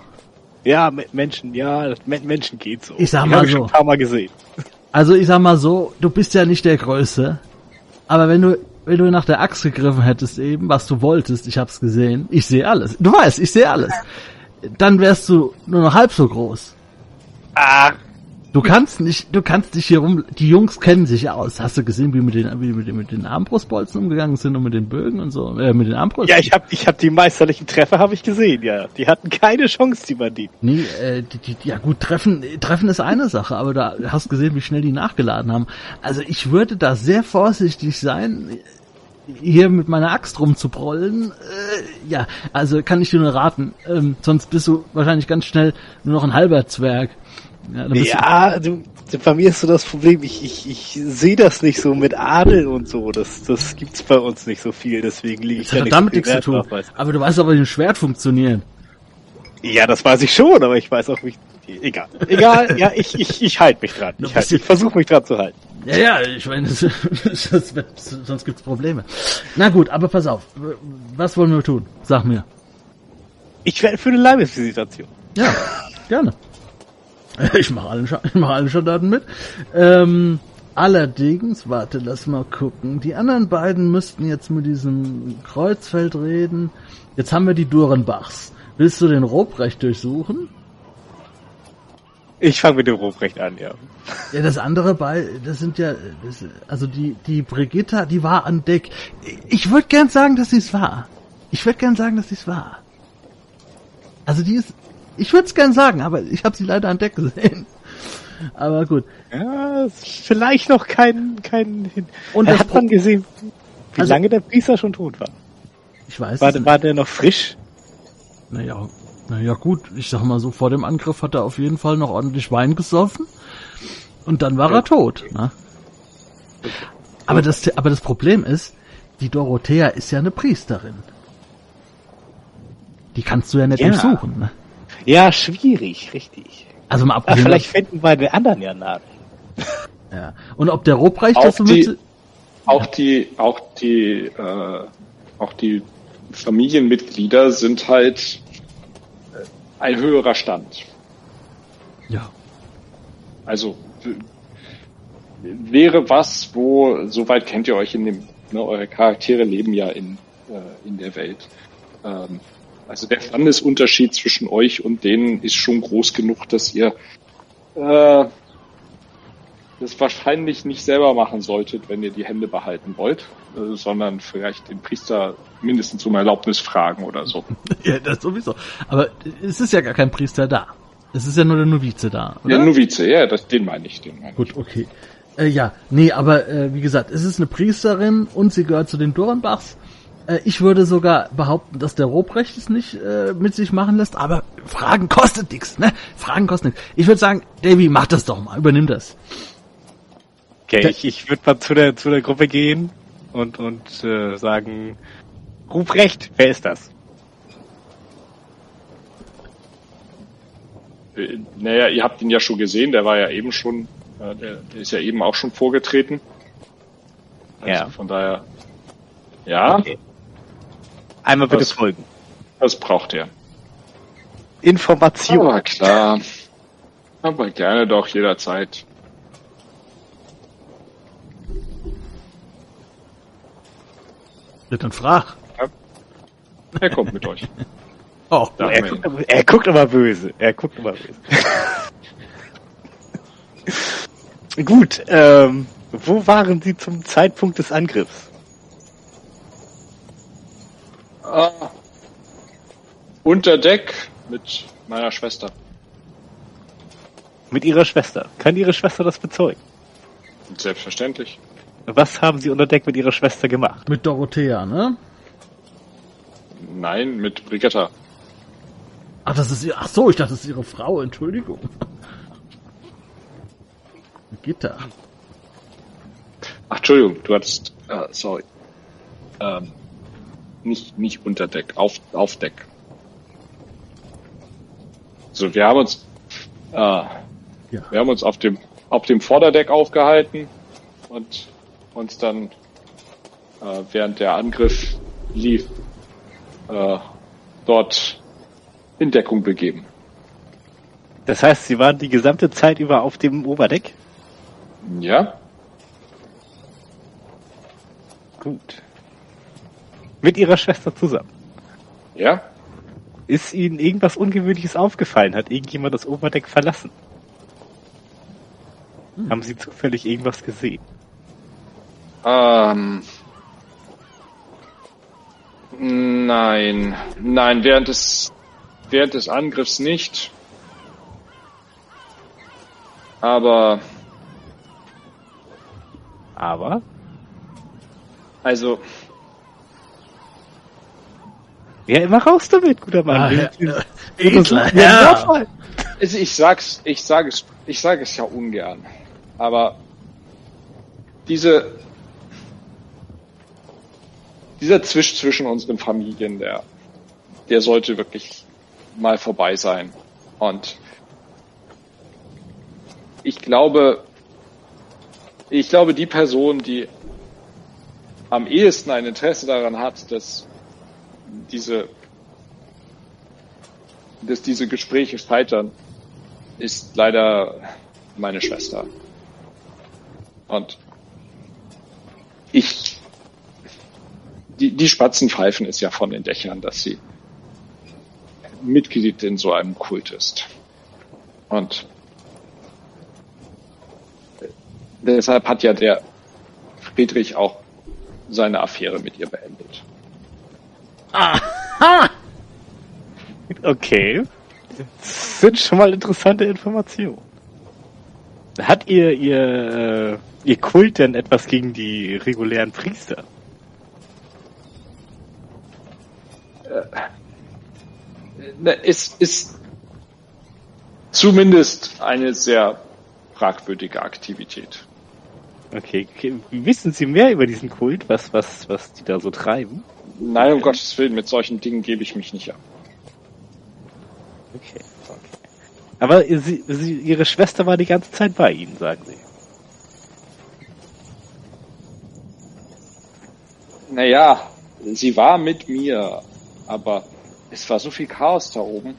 E: Ja, Me- Menschen, ja, Men- Menschen geht so.
A: Ich sag mal
E: hab ich
A: so.
E: schon ein paar Mal gesehen.
A: Also ich sag mal so, du bist ja nicht der Größte, aber wenn du wenn du nach der Axt gegriffen hättest eben, was du wolltest, ich hab's gesehen, ich sehe alles. Du weißt, ich sehe alles. Dann wärst du nur noch halb so groß.
E: Ah,
A: Du kannst nicht, du kannst nicht hier rum, die Jungs kennen sich aus. Hast du gesehen, wie mit den, wie mit den, mit den Armbrustbolzen umgegangen sind und mit den Bögen und so, äh, mit den Armbrust?
E: ja, ich hab, ich hab die meisterlichen Treffer habe ich gesehen, ja. Die hatten keine Chance, die Banditen.
A: Nee, äh, die, die, ja gut, treffen, treffen ist eine Sache, aber da hast gesehen, wie schnell die nachgeladen haben. Also ich würde da sehr vorsichtig sein, hier mit meiner Axt rumzubrollen. Äh, ja, also kann ich dir nur raten. Ähm, sonst bist du wahrscheinlich ganz schnell nur noch ein halber Zwerg. Ja,
E: Ja, du, bei mir ist so das Problem, ich, ich, ich sehe das nicht so mit Adel und so. Das, das gibt's bei uns nicht so viel, deswegen liege ich
A: Das
E: da
A: hat
E: nicht
A: damit nichts zu tun.
E: drauf,
A: Aber du weißt aber, wie ein Schwert funktioniert.
E: Ja, das weiß ich schon, aber ich weiß auch nicht. Egal. Egal, ja, ich, ich, ich halte mich dran. Ich, halt, ich versuche mich dran zu halten.
A: Ja, ja, ich meine, das, das wird, sonst gibt's Probleme. Na gut, aber pass auf. Was wollen wir tun? Sag mir.
E: Ich werde für eine Leibesvisitation.
A: Ja, gerne. Ich mache alle, Scha- ich mach alle Schandtaten mit. Ähm, allerdings, warte, lass mal gucken. Die anderen beiden müssten jetzt mit diesem Kreuzfeld reden. Jetzt haben wir die Durenbachs. Willst du den Robrecht durchsuchen?
E: Ich fange mit dem Ruprecht an, ja.
A: Ja, das andere bei, das sind ja, das, also die, die Brigitta, die war an Deck. Ich würde gern sagen, dass sie es war. Ich würde gern sagen, dass sie es war. Also die ist, ich würde es gern sagen, aber ich habe sie leider an Deck gesehen. Aber gut.
E: Ja, vielleicht noch kein, kein,
A: Und
E: er
A: das
E: hat man gesehen, wie
A: Also-
E: lange der Priester schon tot war.
A: Ich weiß
E: War, war der noch frisch?
A: Naja, naja gut, ich sag mal so, vor dem Angriff hat er auf jeden Fall noch ordentlich Wein gesoffen. Und dann war er tot. Ne? Aber, das, aber das Problem ist, die Dorothea ist ja eine Priesterin. Die kannst du ja nicht
E: Ja.
A: durchsuchen. Ne?
E: Ja, schwierig, richtig.
A: Also mal abgesehen
E: vielleicht finden wir den anderen ja nach.
A: Ja. Und ob der
B: Auch
A: das mit,
B: Auch die, auch die, äh, auch die Familienmitglieder sind halt äh, ein höherer Stand.
A: Ja.
B: Also wäre was, wo, soweit kennt ihr euch in dem, ne, eure Charaktere leben ja in, äh, in der Welt. Ähm, also der Standesunterschied zwischen euch und denen ist schon groß genug, dass ihr äh, das wahrscheinlich nicht selber machen solltet, wenn ihr die Hände behalten wollt, äh, sondern vielleicht den Priester mindestens um Erlaubnis fragen oder so.
A: Ja, das sowieso. Aber es ist ja gar kein Priester da. Es ist ja nur der Novize da, oder?
B: Ja, Novize, ja, das, den meine ich, den meine ich.
A: Gut, okay. Äh, ja, nee, aber äh, wie gesagt, es ist eine Priesterin und sie gehört zu den Dorenbachs. Äh, ich würde sogar behaupten, dass der Robrecht es nicht äh, mit sich machen lässt, aber Fragen kostet nichts, ne? Fragen kosten nichts. Ich würde sagen, Davy, mach das doch mal, übernimm das.
E: Okay,
A: Der-
E: ich, ich würde mal zu der, zu der Gruppe gehen und, und äh, sagen, Ruprecht, wer ist das?
B: Äh, Naja, ihr habt ihn ja schon gesehen, der war ja eben schon, äh, der, der ist ja eben auch schon vorgetreten. Also
E: Ja.
B: Von daher, ja,
E: Okay. Einmal bitte
B: Was?
E: folgen.
B: das braucht er.
E: Information.
B: Aber klar. Aber gerne doch jederzeit.
A: Ja, dann frag.
B: Er kommt mit euch.
A: Oh,
E: er, guckt, aber- er guckt aber böse. Er guckt aber böse. Gut, ähm, wo waren Sie zum Zeitpunkt des Angriffs?
B: Ah, unter Deck mit meiner Schwester.
E: Mit Ihrer Schwester. Kann Ihre Schwester das bezeugen?
B: Selbstverständlich.
E: Was haben Sie unter Deck mit Ihrer Schwester gemacht?
A: mit Dorothea, ne?
B: Nein, mit Brigitta.
A: Ach, das ist ihr. Ach so, ich dachte, das ist ihre Frau. Entschuldigung. Gitter.
B: Ach, Entschuldigung, du hattest, äh, sorry. Ähm, nicht, nicht unter Deck, auf, auf Deck. So, wir haben uns, äh,
A: Ja.
B: wir haben uns auf dem, auf dem Vorderdeck aufgehalten und uns dann, äh, während der Angriff lief, äh, dort in Deckung begeben.
E: Das heißt, Sie waren die gesamte Zeit über auf dem Oberdeck?
B: Ja?
E: Gut. Mit Ihrer Schwester zusammen.
B: Ja?
E: Ist Ihnen irgendwas Ungewöhnliches aufgefallen? Hat irgendjemand das Oberdeck verlassen? Haben Sie zufällig irgendwas gesehen?
B: Ähm. Nein, nein, während des, während des Angriffs nicht. Aber,
E: Aber
B: also,
E: ja, immer raus damit, guter Mann.
A: Ah, ja,
E: wir-
B: also ich sag's, ich sage es, ich sage es ja ungern. Aber diese, dieser Zwisch zwischen unseren Familien, der, der sollte wirklich mal vorbei sein. Und ich glaube, ich glaube, die Person, die am ehesten ein Interesse daran hat, dass diese, dass diese Gespräche scheitern, ist leider meine Schwester. Und ich, die, die Spatzen pfeifen es ja von den Dächern, dass sie Mitglied in so einem Kult ist. Und deshalb hat ja der Friedrich auch seine Affäre mit ihr beendet.
E: Okay. Das sind schon mal interessante Informationen. Hat ihr, ihr, äh, ihr Kult denn etwas gegen die regulären Priester?
B: Ne, Es ist zumindest eine sehr fragwürdige Aktivität.
E: Okay, okay. Wissen Sie mehr über diesen Kult? Was, was, was die da so treiben?
B: Nein, um Gottes Willen, mit solchen Dingen gebe ich mich nicht ab.
E: Okay, okay. Aber sie, sie, Ihre Schwester war die ganze Zeit bei Ihnen, sagen Sie.
B: Naja, sie war mit mir, aber es war so viel Chaos da oben.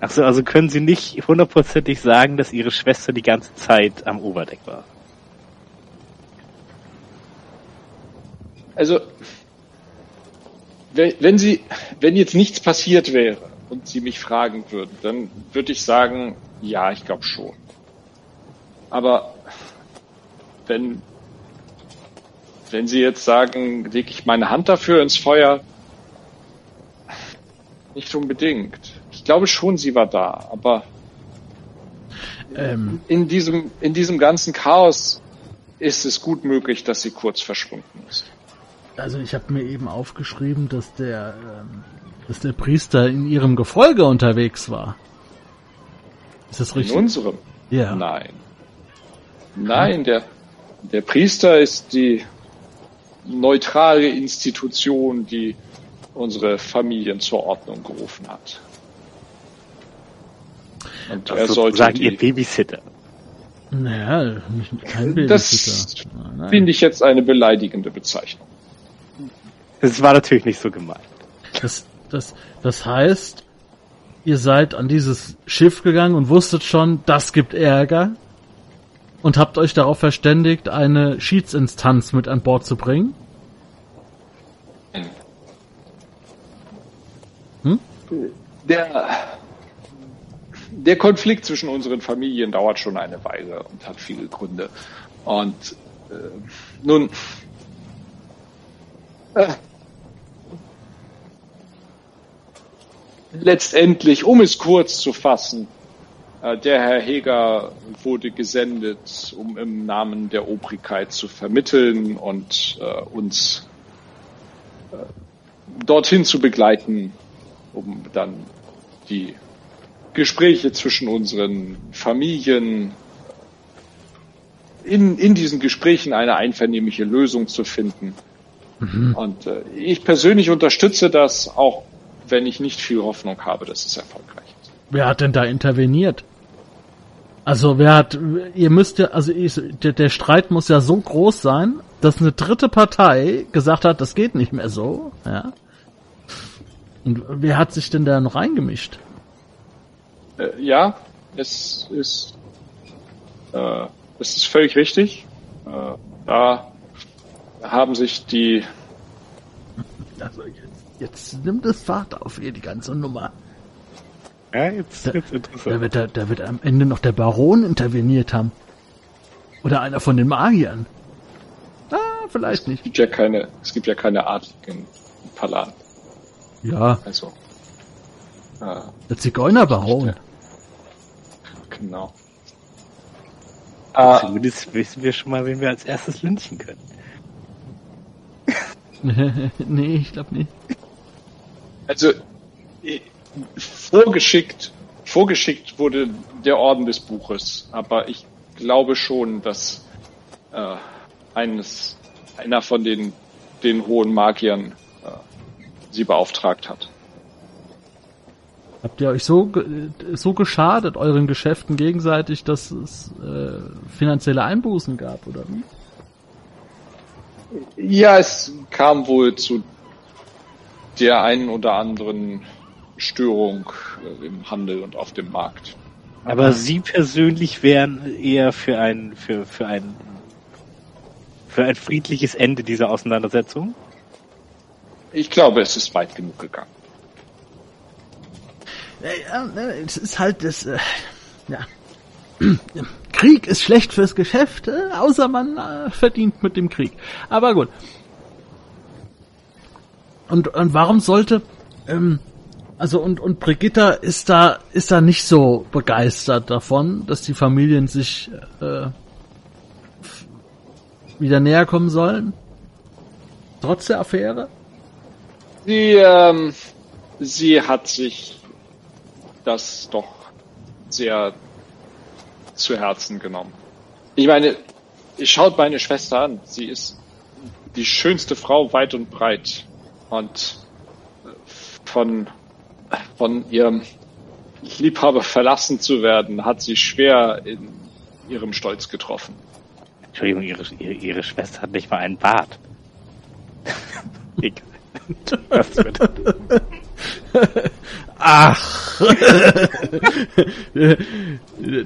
E: Achso, also können Sie nicht hundertprozentig sagen, dass Ihre Schwester die ganze Zeit am Oberdeck war.
B: Also, wenn Sie, wenn jetzt nichts passiert wäre und Sie mich fragen würden, dann würde ich sagen, ja, ich glaube schon. Aber wenn, wenn Sie jetzt sagen, lege ich meine Hand dafür ins Feuer, nicht unbedingt. Ich glaube schon, sie war da, aber
A: Ähm,
B: in diesem, in diesem ganzen Chaos ist es gut möglich, dass sie kurz verschwunden ist.
A: Also ich habe mir eben aufgeschrieben, dass der, ähm, dass der Priester in ihrem Gefolge unterwegs war. Ist das
B: In
A: richtig?
B: unserem?
A: Ja.
B: Nein. Nein, der, der Priester ist die neutrale Institution, die unsere Familien zur Ordnung gerufen hat. Und er
E: Also
B: sollte
E: sozusagen Ihr
B: die,
E: Babysitter.
A: Naja, kein
B: das
A: Babysitter. Nein.
B: finde ich jetzt eine beleidigende Bezeichnung.
E: Das war natürlich nicht so gemeint.
A: Das, das, das heißt, ihr seid an dieses Schiff gegangen und wusstet schon, das gibt Ärger und habt euch darauf verständigt, eine Schiedsinstanz mit an Bord zu bringen.
B: Der, der Konflikt zwischen unseren Familien dauert schon eine Weile und hat viele Gründe. Und äh, nun, äh, letztendlich, um es kurz zu fassen, äh, der Herr Heger wurde gesendet, um im Namen der Obrigkeit zu vermitteln und äh, uns äh, dorthin zu begleiten, um dann die Gespräche zwischen unseren Familien in, in diesen Gesprächen eine einvernehmliche Lösung zu finden. Und äh, ich persönlich unterstütze das, auch wenn ich nicht viel Hoffnung habe, dass es erfolgreich ist.
A: Wer hat denn da interveniert? Also wer hat, ihr müsst ja, also ich, der, der Streit muss ja so groß sein, dass eine dritte Partei gesagt hat, das geht nicht mehr so, ja. Und wer hat sich denn da noch reingemischt?
B: Äh, ja, es ist, äh, es ist völlig richtig. Äh, da haben sich die,
A: Also jetzt, jetzt nimmt es Fahrt auf hier, die ganze Nummer.
E: Ja, jetzt, jetzt
A: Da
E: interessant.
A: wird, da, da wird am Ende noch der Baron interveniert haben. Oder einer von den Magiern. Ah, vielleicht
B: es
A: nicht.
B: gibt ja keine, es gibt ja keine Adligen in Palan.
A: Ja,
B: Also, äh,
A: der Zigeunerbaron.
B: genau. Äh,
E: Zumindest wissen wir schon mal, wen wir als erstes lynchen können.
A: nee, ich glaube nicht.
B: Also äh, vorgeschickt, vorgeschickt wurde der Orden des Buches, aber ich glaube schon, dass äh, eines, einer von den, den hohen Magiern äh, sie beauftragt hat.
A: Habt ihr euch so, so geschadet, euren Geschäften gegenseitig, dass es äh, finanzielle Einbußen gab, oder wie?
B: Ja, es kam wohl zu der einen oder anderen Störung äh, im Handel und auf dem Markt.
E: Aber Sie persönlich wären eher für ein, für, für ein, für ein friedliches Ende dieser Auseinandersetzung?
B: Ich glaube, es ist weit genug gegangen.
A: Ja, ja, es ist halt das, äh, ja. Krieg ist schlecht fürs Geschäft, äh, außer man äh, verdient mit dem Krieg. Aber gut. Und, und warum sollte, ähm, also und, und Brigitta ist da, ist da nicht so begeistert davon, dass die Familien sich äh, wieder näher kommen sollen? Trotz der Affäre?
B: Sie, ähm, sie hat sich das doch sehr zu Herzen genommen. Ich meine, schaut meine Schwester an. Sie ist die schönste Frau weit und breit. Und von, von ihrem Liebhaber verlassen zu werden, hat sie schwer in ihrem Stolz getroffen.
E: Entschuldigung, Ihre, Ihre, Ihre Schwester hat nicht mal einen Bart. Egal. Was wird
A: Ach,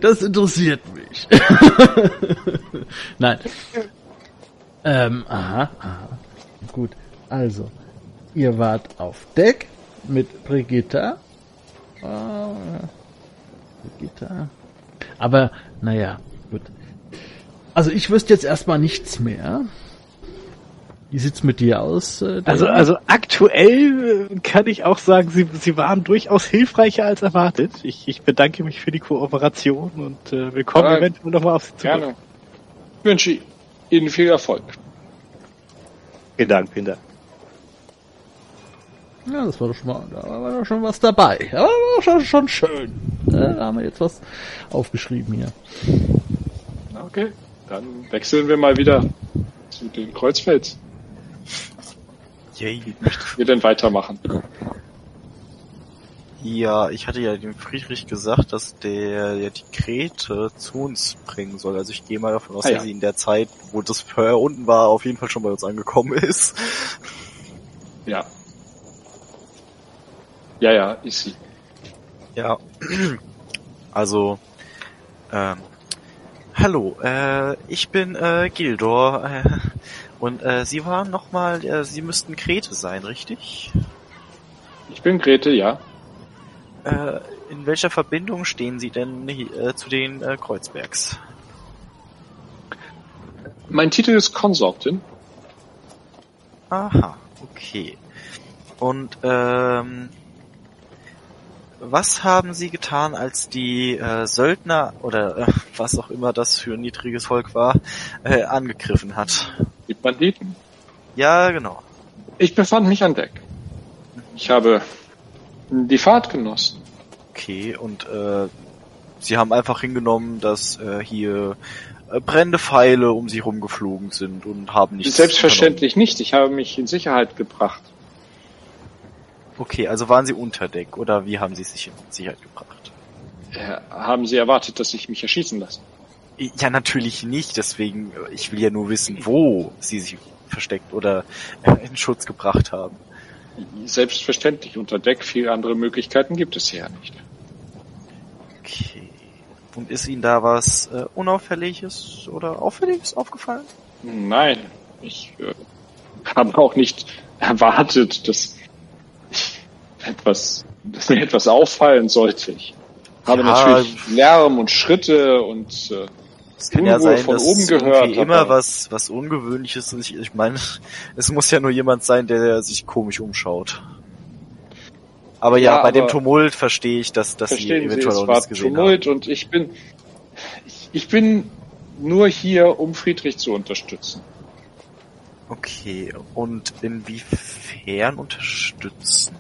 A: das interessiert mich. Nein. Ähm, aha, aha. Gut, also, ihr wart auf Deck mit Brigitta. Äh, Brigitta. Aber, naja, gut. Also ich wüsste jetzt erstmal nichts mehr. Wie sieht's mit dir aus? Äh,
E: Also, also aktuell äh, kann ich auch sagen, sie, sie waren durchaus hilfreicher als erwartet. Ich, ich bedanke mich für die Kooperation und äh, willkommen
B: Ja,
E: eventuell nochmal auf Sie zurück.
B: Gerne. Ich wünsche Ihnen viel Erfolg.
E: Vielen Dank, vielen Dank.
A: Ja, das war doch schon mal, da war doch schon was dabei. Ja, war schon, schon schön. Da haben wir jetzt was aufgeschrieben hier.
B: Okay, dann wechseln wir mal wieder zu den Kreuzfelds.
C: Yay.
B: Wir denn weitermachen?
C: Ja, ich hatte ja dem Friedrich gesagt, dass der ja die Grete zu uns bringen soll. Also ich gehe mal davon aus,
B: Ah, ja.
C: dass sie in der Zeit, wo das Feuer unten war, auf jeden Fall schon bei uns angekommen ist.
B: Ja. Ja, ja, ist sie.
C: Ja. Also, ähm, hallo, äh, ich bin äh, Gildor äh, und äh, Sie waren nochmal, äh, Sie müssten Grete sein, richtig?
B: Ich bin Grete, ja.
C: Äh, in welcher Verbindung stehen Sie denn äh, zu den äh, Kreuzbergs?
B: Mein Titel ist Konsortin.
C: Aha, okay. Und ähm, was haben Sie getan, als die äh, Söldner oder äh, was auch immer das für ein niedriges Volk war, äh, angegriffen hat?
B: Die Banditen.
C: Ja, genau.
B: Ich befand mich an Deck. Ich habe die Fahrt genossen.
C: Okay, und äh, Sie haben einfach hingenommen, dass äh, hier äh, brennende Pfeile um Sie rumgeflogen sind und haben nichts
B: Selbstverständlich nicht. Ich habe mich in Sicherheit gebracht.
C: Okay, also waren Sie unter Deck oder wie haben Sie sich in Sicherheit gebracht?
B: Äh, haben Sie erwartet, dass ich mich erschießen lasse?
C: Ja, natürlich nicht, deswegen, äh, ich will ja nur wissen, wo Sie sich versteckt oder äh, in Schutz gebracht haben.
B: Selbstverständlich. Unter Deck viele andere Möglichkeiten gibt es hier ja nicht.
C: Okay. Und ist Ihnen da was äh, Unauffälliges oder Auffälliges aufgefallen?
B: Nein, ich äh, habe auch nicht erwartet, dass etwas, dass mir etwas auffallen sollte. Ich habe
C: Ja.
B: natürlich Lärm und Schritte und äh,
C: Es kann ja sein,
B: von
C: dass
B: oben
C: es
B: gehört,
C: immer
B: aber-
C: was, was Ungewöhnliches ist. Ich, ich meine, es muss ja nur jemand sein, der sich komisch umschaut. Aber ja,
B: Ja,
C: bei dem
B: aber-
C: Tumult verstehe ich, dass, dass Sie
B: verstehen Sie,
C: eventuell
B: es war Tumult und ich bin ich, ich bin nur hier, um Friedrich zu unterstützen.
C: haben. Okay, und inwiefern unterstützen?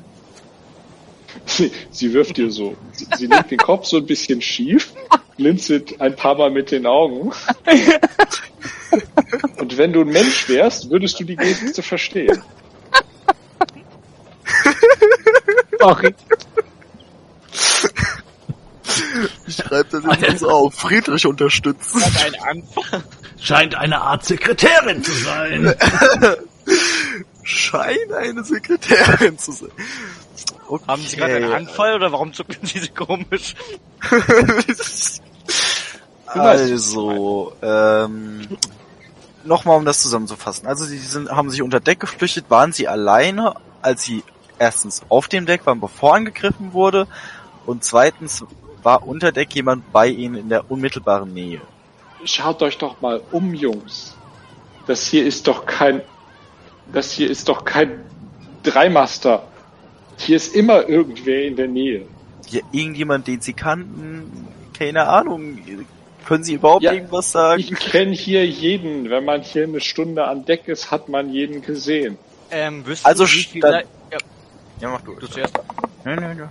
B: Sie, sie wirft dir so, sie, sie legt den Kopf so ein bisschen schief, blinzelt ein paar Mal mit den Augen. Und wenn du ein Mensch wärst, würdest du die Geste verstehen.
E: Sorry.
C: Ich schreibe das jetzt so auf. Friedrich unterstützen.
D: Ein Anfang.
A: Scheint eine Art Sekretärin zu sein.
C: Scheint eine Sekretärin zu sein. Okay.
D: Haben Sie gerade einen Anfall oder warum zucken Sie so komisch?
C: also, ähm, nochmal um das zusammenzufassen. Also sie sind, haben sich unter Deck geflüchtet, waren sie alleine, als sie erstens auf dem Deck waren, bevor angegriffen wurde, und zweitens war unter Deck jemand bei ihnen in der unmittelbaren Nähe.
B: Schaut euch doch mal um, Jungs. Das hier ist doch kein, das hier ist doch kein Dreimaster. Hier ist immer irgendwer in der Nähe.
C: Ja, irgendjemand, den sie kannten, keine Ahnung. Können Sie überhaupt
B: Ja,
C: irgendwas sagen?
B: Ich kenne hier jeden. Wenn man hier eine Stunde an Deck ist, hat man jeden gesehen.
D: Ähm, wüssten
C: Also
D: Sie vielleicht, ja,
C: ja, mach du.
D: du zuerst.
C: Nein, nein, nein.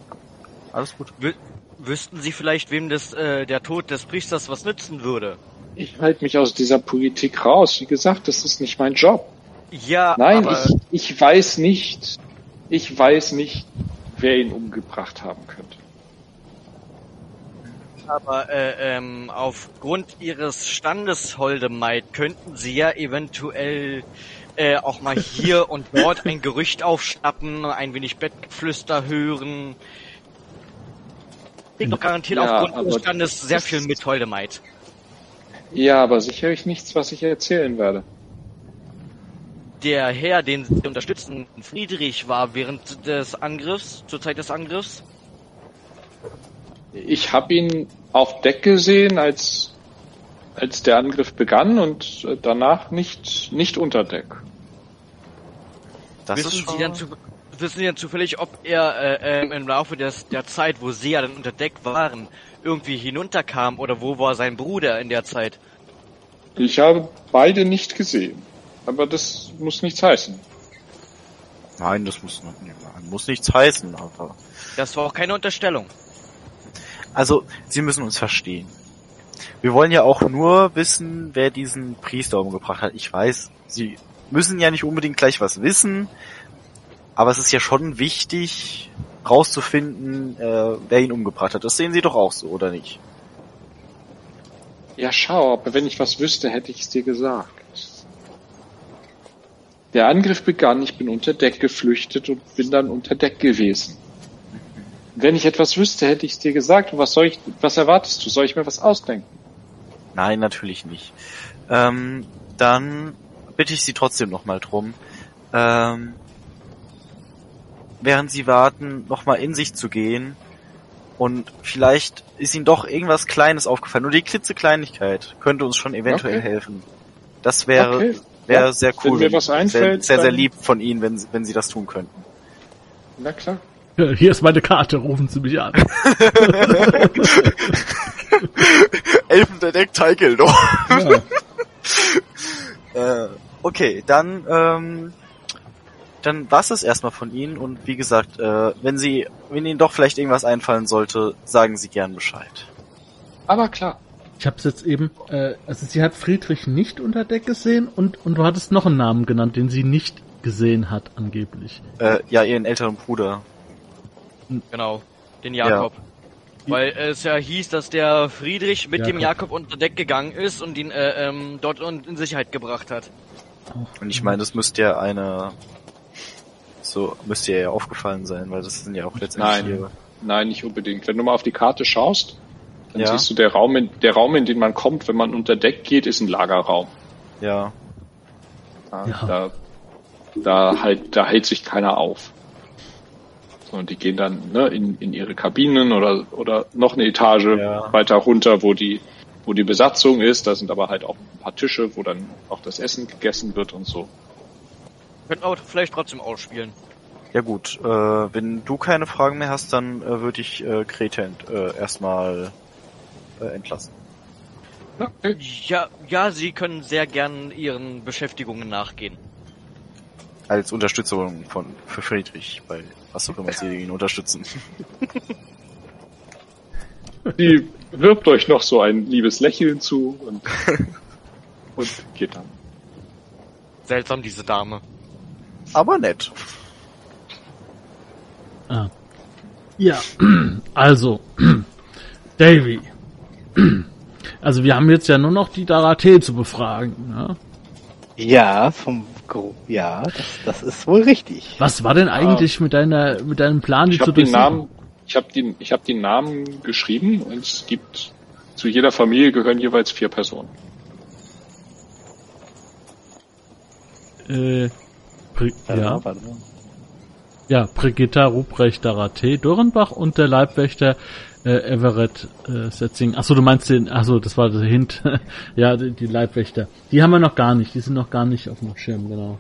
C: Alles gut.
D: Wü wüssten Sie vielleicht, wem das, äh, der Tod des Priesters was nützen würde?
B: Ich halte mich aus dieser Politik raus. Wie gesagt, das ist nicht mein Job.
D: Ja,
B: Nein,
D: aber,
B: ich, ich weiß nicht. Ich weiß nicht, wer ihn umgebracht haben könnte.
D: aber äh, ähm, aufgrund Ihres Standes, Holdemaid, könnten Sie ja eventuell äh, auch mal hier und dort ein Gerücht aufschnappen, ein wenig Bettgeflüster hören. Kriegt doch garantiert
B: Ja,
D: aufgrund des Standes sehr viel mit Holdemite.
B: Ja, aber sicherlich nichts, was ich erzählen werde.
D: Der Herr, den sie unterstützen, Friedrich, war während des Angriffs, zur Zeit des Angriffs.
B: Ich habe ihn auf Deck gesehen, als, als der Angriff begann und äh, danach nicht, nicht unter Deck.
C: Das ist
D: wissen,
C: schon...
D: Sie dann zu, wissen Sie dann zufällig, ob er äh, ähm, im Laufe des, der Zeit, wo Sie ja dann unter Deck waren, irgendwie hinunterkam oder wo war sein Bruder in der Zeit?
B: Ich habe beide nicht gesehen. Aber das muss nichts heißen.
C: Nein, das muss, muss nichts heißen, aber...
D: Das war auch keine Unterstellung.
C: Also, Sie müssen uns verstehen. Wir wollen ja auch nur wissen, wer diesen Priester umgebracht hat. Ich weiß, Sie müssen ja nicht unbedingt gleich was wissen, aber es ist ja schon wichtig, rauszufinden, äh, wer ihn umgebracht hat. Das sehen Sie doch auch so, oder nicht?
B: Ja, schau, aber wenn ich was wüsste, hätte ich es dir gesagt. Der Angriff begann, ich bin unter Deck geflüchtet und bin dann unter Deck gewesen. Wenn ich etwas wüsste, hätte ich es dir gesagt. Und was soll ich, was erwartest du? Soll ich mir was ausdenken?
C: Nein, natürlich nicht. Ähm, dann bitte ich Sie trotzdem nochmal drum, ähm, während Sie warten, nochmal in sich zu gehen und vielleicht ist Ihnen doch irgendwas Kleines aufgefallen. Nur die klitzekleinigkeit könnte uns schon eventuell
B: Okay.
C: helfen. Das wäre
B: Okay.
C: Wäre
B: Ja,
C: sehr
B: wenn
C: cool.
B: mir was
C: sehr,
B: einfällt,
C: sehr, sehr
B: dann-
C: lieb von Ihnen, wenn, Sie- wenn Sie das tun könnten.
B: Na klar.
A: Hier ist meine Karte, rufen Sie mich an.
C: Elfen der Deck Teikel doch.
A: Ja.
C: Äh, okay, dann, ähm, dann war's das erstmal von Ihnen und wie gesagt, äh, wenn Sie, wenn Ihnen doch vielleicht irgendwas einfallen sollte, sagen Sie gern Bescheid.
B: Aber klar.
A: Ich habe es jetzt eben, äh, also sie hat Friedrich nicht unter Deck gesehen und, und du hattest noch einen Namen genannt, den sie nicht gesehen hat, angeblich.
C: Äh, ja, Ihren älteren Bruder.
D: Genau, den Jakob. Weil es ja hieß, dass der Friedrich mit dem
A: Jakob.
D: Jakob unter Deck gegangen ist und ihn äh, ähm, dort in Sicherheit gebracht hat.
C: Und ich meine, das müsste ja eine, so, müsste ja aufgefallen sein, weil das sind ja auch letztendlich
B: Nein.
C: Ihre.
B: Nein, nicht unbedingt. Wenn du mal auf die Karte schaust, dann
C: Ja.
B: siehst du, der Raum, in, der Raum, in den man kommt, wenn man unter Deck geht, ist ein Lagerraum.
C: Ja.
B: Ja,
A: Ja.
B: Da, da, halt, da hält sich keiner auf. So, Und die gehen dann ne, in, in ihre Kabinen oder, oder noch eine Etage
C: Ja.
B: weiter runter, wo die, wo die Besatzung ist. Da sind aber halt auch ein paar Tische, wo dann auch das Essen gegessen wird und so.
D: Könnten auch vielleicht trotzdem ausspielen.
C: Ja gut, äh, wenn du keine Fragen mehr hast, dann äh, würde ich äh, Grete ent, äh, erstmal äh, entlassen.
D: Ja, ja, Sie können sehr gern Ihren Beschäftigungen nachgehen.
C: Als Unterstützung von für Friedrich, bei was auch immer sie ihn unterstützen.
B: Die wirbt euch noch so ein liebes Lächeln zu und, und geht dann.
D: Seltsam, diese Dame.
C: Aber nett.
A: Ah. Ja, also, Davy. Also wir haben jetzt ja nur noch die Darate zu befragen. Ne?
E: Ja, vom Gro ja, das, das ist wohl richtig.
A: Was war denn eigentlich mit deiner mit deinem Plan, die
B: Ich
A: zu
B: habe den
A: durchsuchen?
B: Namen, ich habe den, ich habe den Namen geschrieben und es gibt zu jeder Familie gehören jeweils vier Personen.
A: Äh, Pri
E: Warte
A: ja,
E: mal, warte mal.
A: ja, Brigitta Ruprecht Darate Dürrenbach und der Leibwächter äh, Everett äh, Setzing. Achso, du meinst den, achso, das war der Hint. ja, die, die Leibwächter. Die haben wir noch gar nicht, die sind noch gar nicht auf dem Schirm, genau.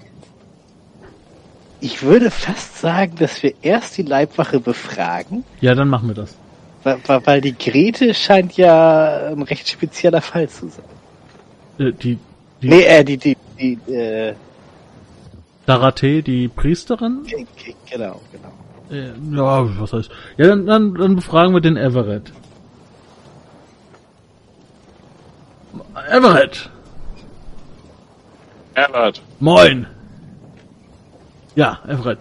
E: Ich würde fast sagen, dass wir erst die Leibwache befragen,
A: Ja, dann machen wir das.
E: weil, weil die Grete scheint ja ein recht spezieller Fall zu sein.
A: Äh, die die
E: Nee, äh, die, die, die, äh,
A: Darate, die Priesterin?
E: ge- ge- genau, genau.
A: Äh, ja, was heißt? Ja, dann, dann, dann befragen wir den Everett. Everett!
B: Herbert,
A: Moin! Ja, Everett.